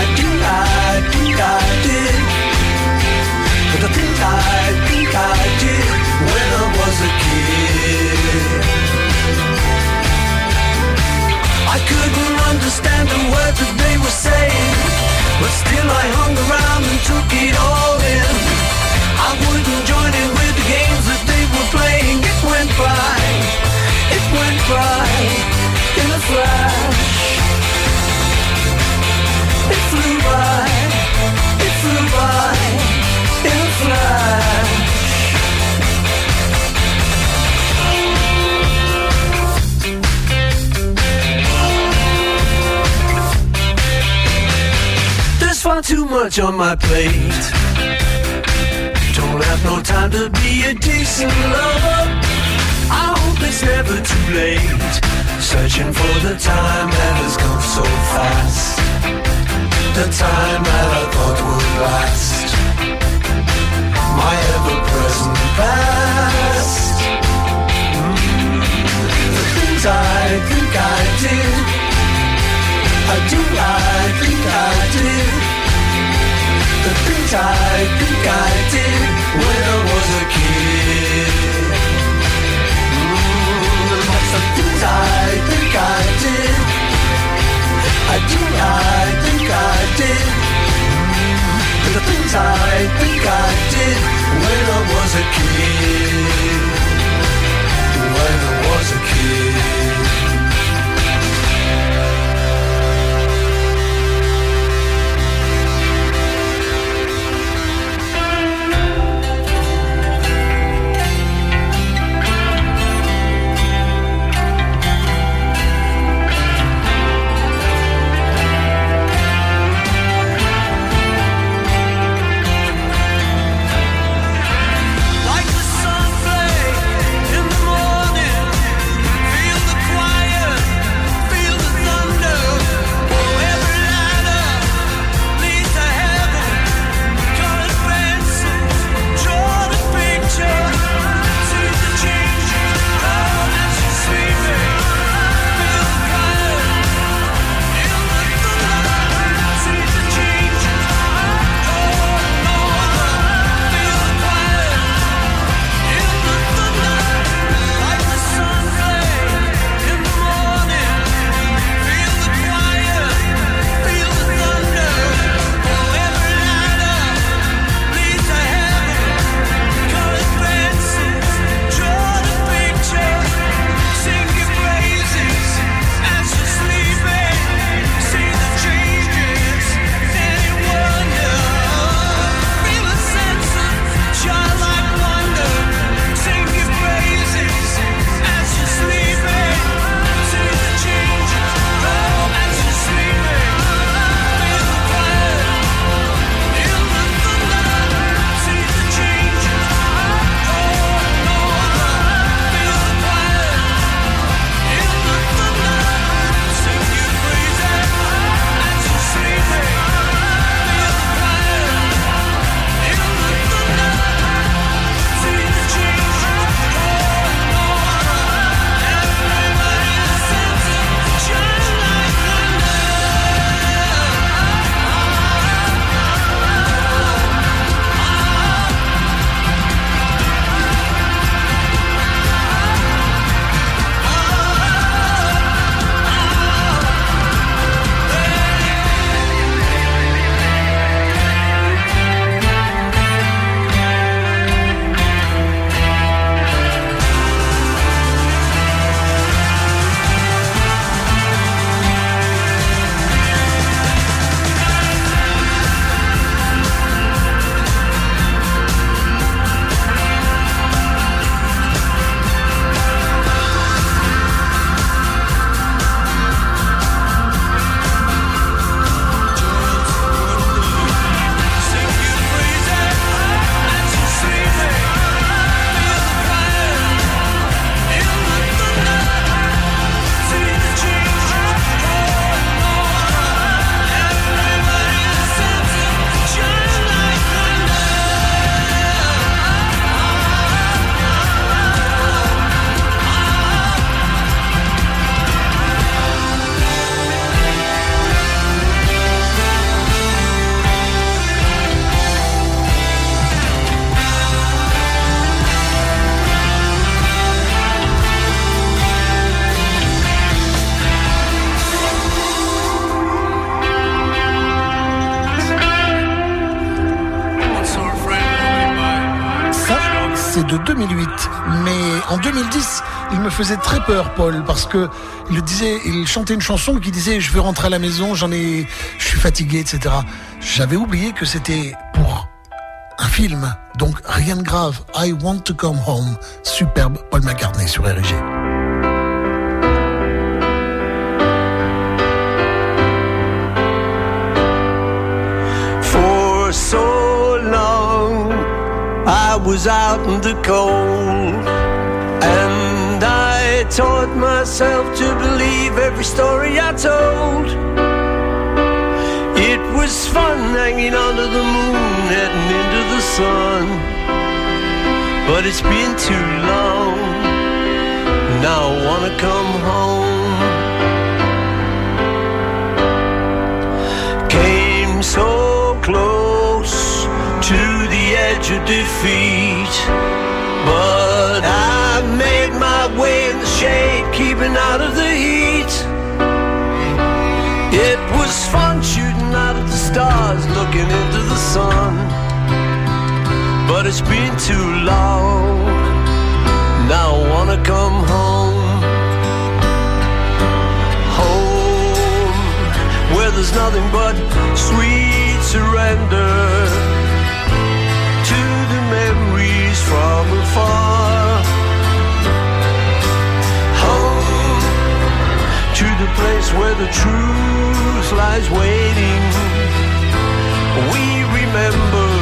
I do, I think I did. But the things I think I did when I was a kid. I couldn't understand the words that they were saying, but still I hung around and took it all in. I wouldn't join in with the games that they were playing. It went by, it went by in a flash. It flew by, it flew by Far too much on my plate. Don't have no time to be a decent lover. I hope it's never too late. Searching for the time that has gone so fast. The time that I thought would last. My ever-present past. Mm. The things I think I did. I do, I think I did. Did when I was a kid. The things I think I did. I I think I did. The things I think I did when I was a kid. When I was a kid. Faisait très peur, Paul, parce que il disait, il chantait une chanson qui disait je veux rentrer à la maison, j'en ai, je suis fatigué, etc. J'avais oublié que c'était pour un film, donc rien de grave. I want to come home, superbe Paul McCartney sur RG. Taught myself to believe every story I told. It was fun hanging under the moon, heading into the sun, but it's been too long. Now I wanna come home. Came so close to the edge of defeat. Shade, keeping out of the heat. It was fun shooting out of the stars, looking into the sun. But it's been too long. Now I wanna come home. Home, where there's nothing but sweet surrender to the memories from afar. To the place where the truth lies waiting. We remember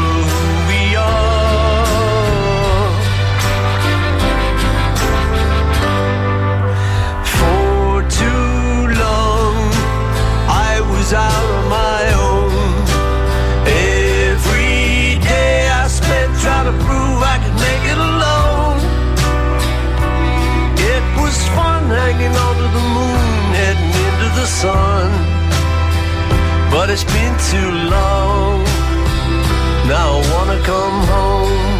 sun. But it's been too long. Now I wanna come home.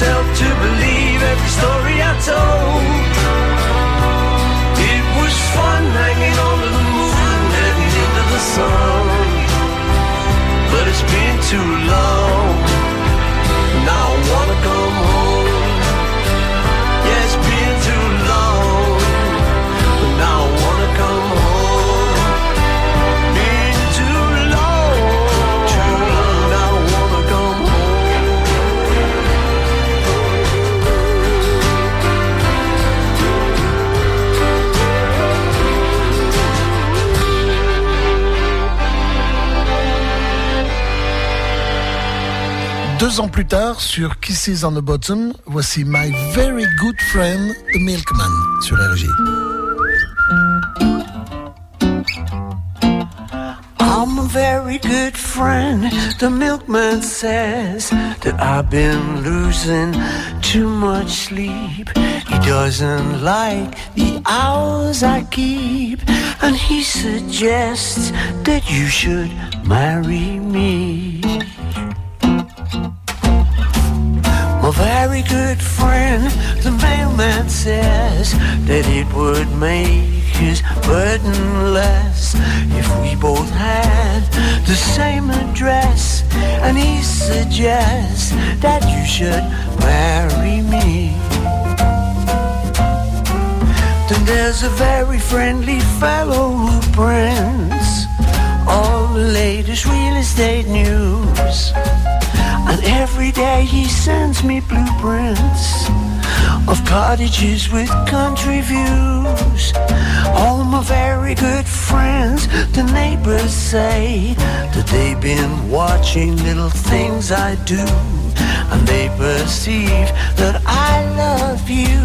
Myself to believe every story I told. It was fun hanging onto the moon, heading into the sun. But it's been too long. Deux ans plus tard, sur Kisses on the Bottom, voici My Very Good Friend, The Milkman, sur RG. I'm a very good friend. The milkman says that I've been losing too much sleep. He doesn't like the hours I keep, and he suggests that you should marry me. Good friend, the mailman says that it would make his burden less if we both had the same address. And he suggests that you should marry me. Then there's a very friendly fellow who prints all the latest real estate news. And every day he sends me blueprints of cottages with country views. All my very good friends, the neighbors say that they've been watching little things I do. And they perceive that I love you.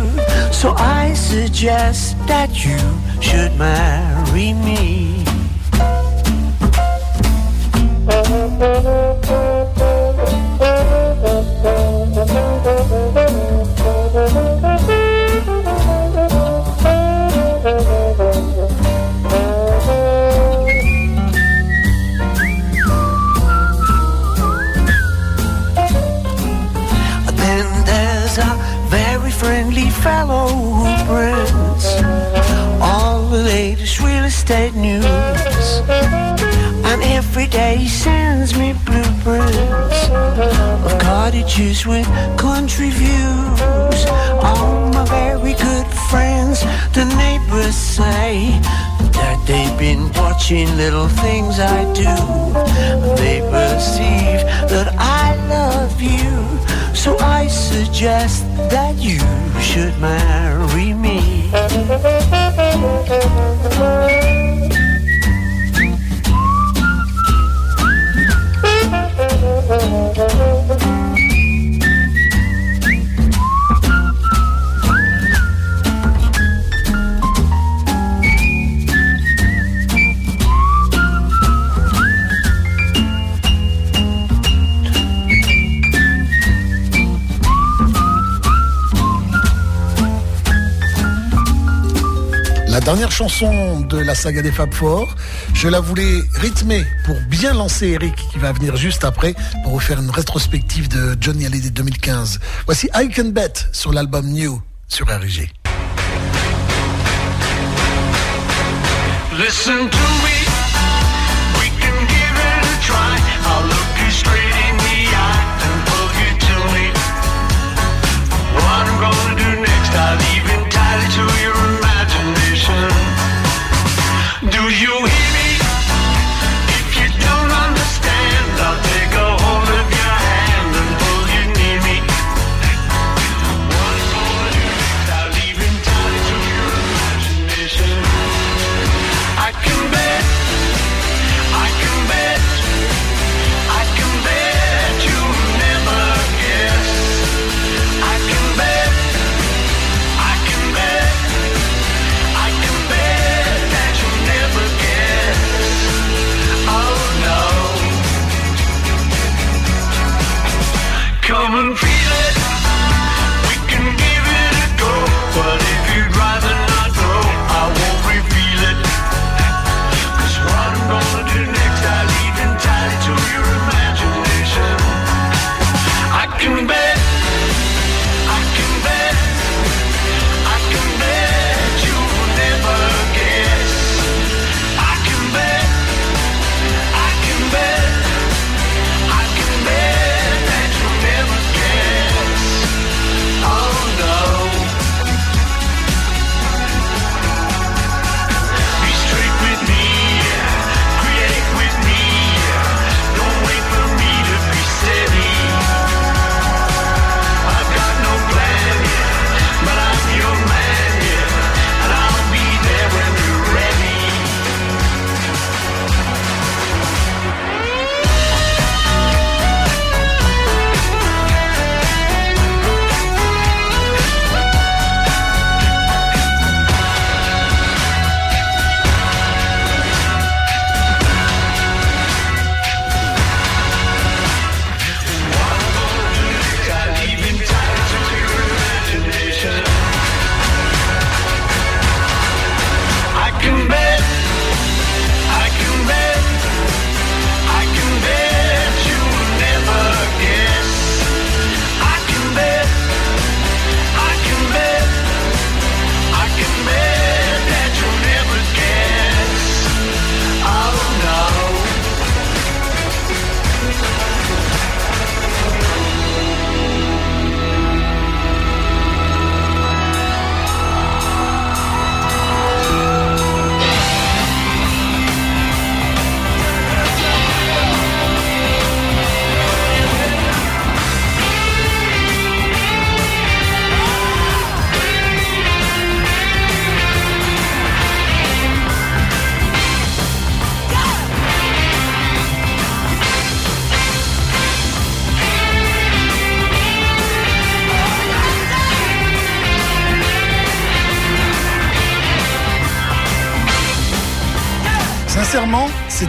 So I suggest that you should marry me. Fellow who all the latest real estate news. And every day he sends me blueprints of cottages with country views. All my very good friends, the neighbors say that they've been watching little things I do. They perceive that I love you. So I suggest that you should marry me. Dernière chanson de la saga des Fab Four, je la voulais rythmer pour bien lancer Eric qui va venir juste après pour vous faire une rétrospective de Johnny Hallyday 2015. Voici I Can Bet sur l'album New sur RG.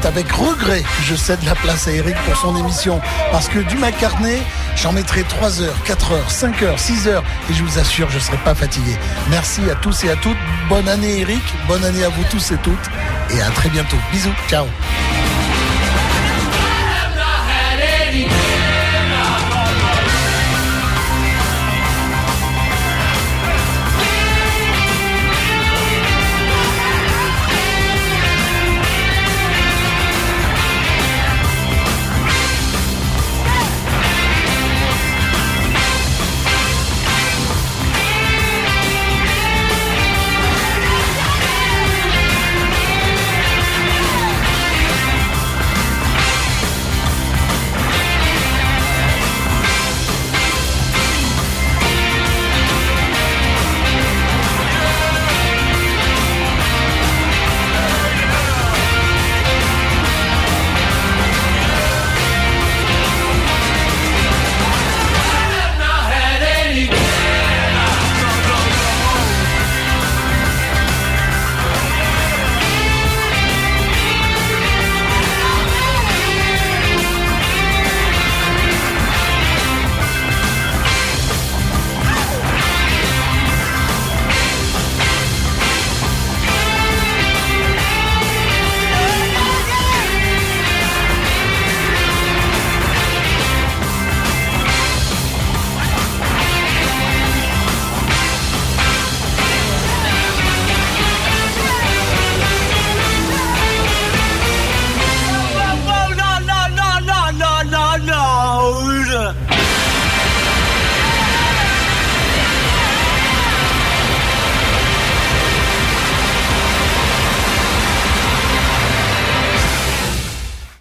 Avec regret je cède la place à Eric pour son émission. Parce que du McCartney, j'en mettrai 3 heures, 4 heures, 5 heures, 6 heures. Et je vous assure, je ne serai pas fatigué. Merci à tous et à toutes. Bonne année Eric. Bonne année à vous tous et toutes. Et à très bientôt. Bisous. Ciao.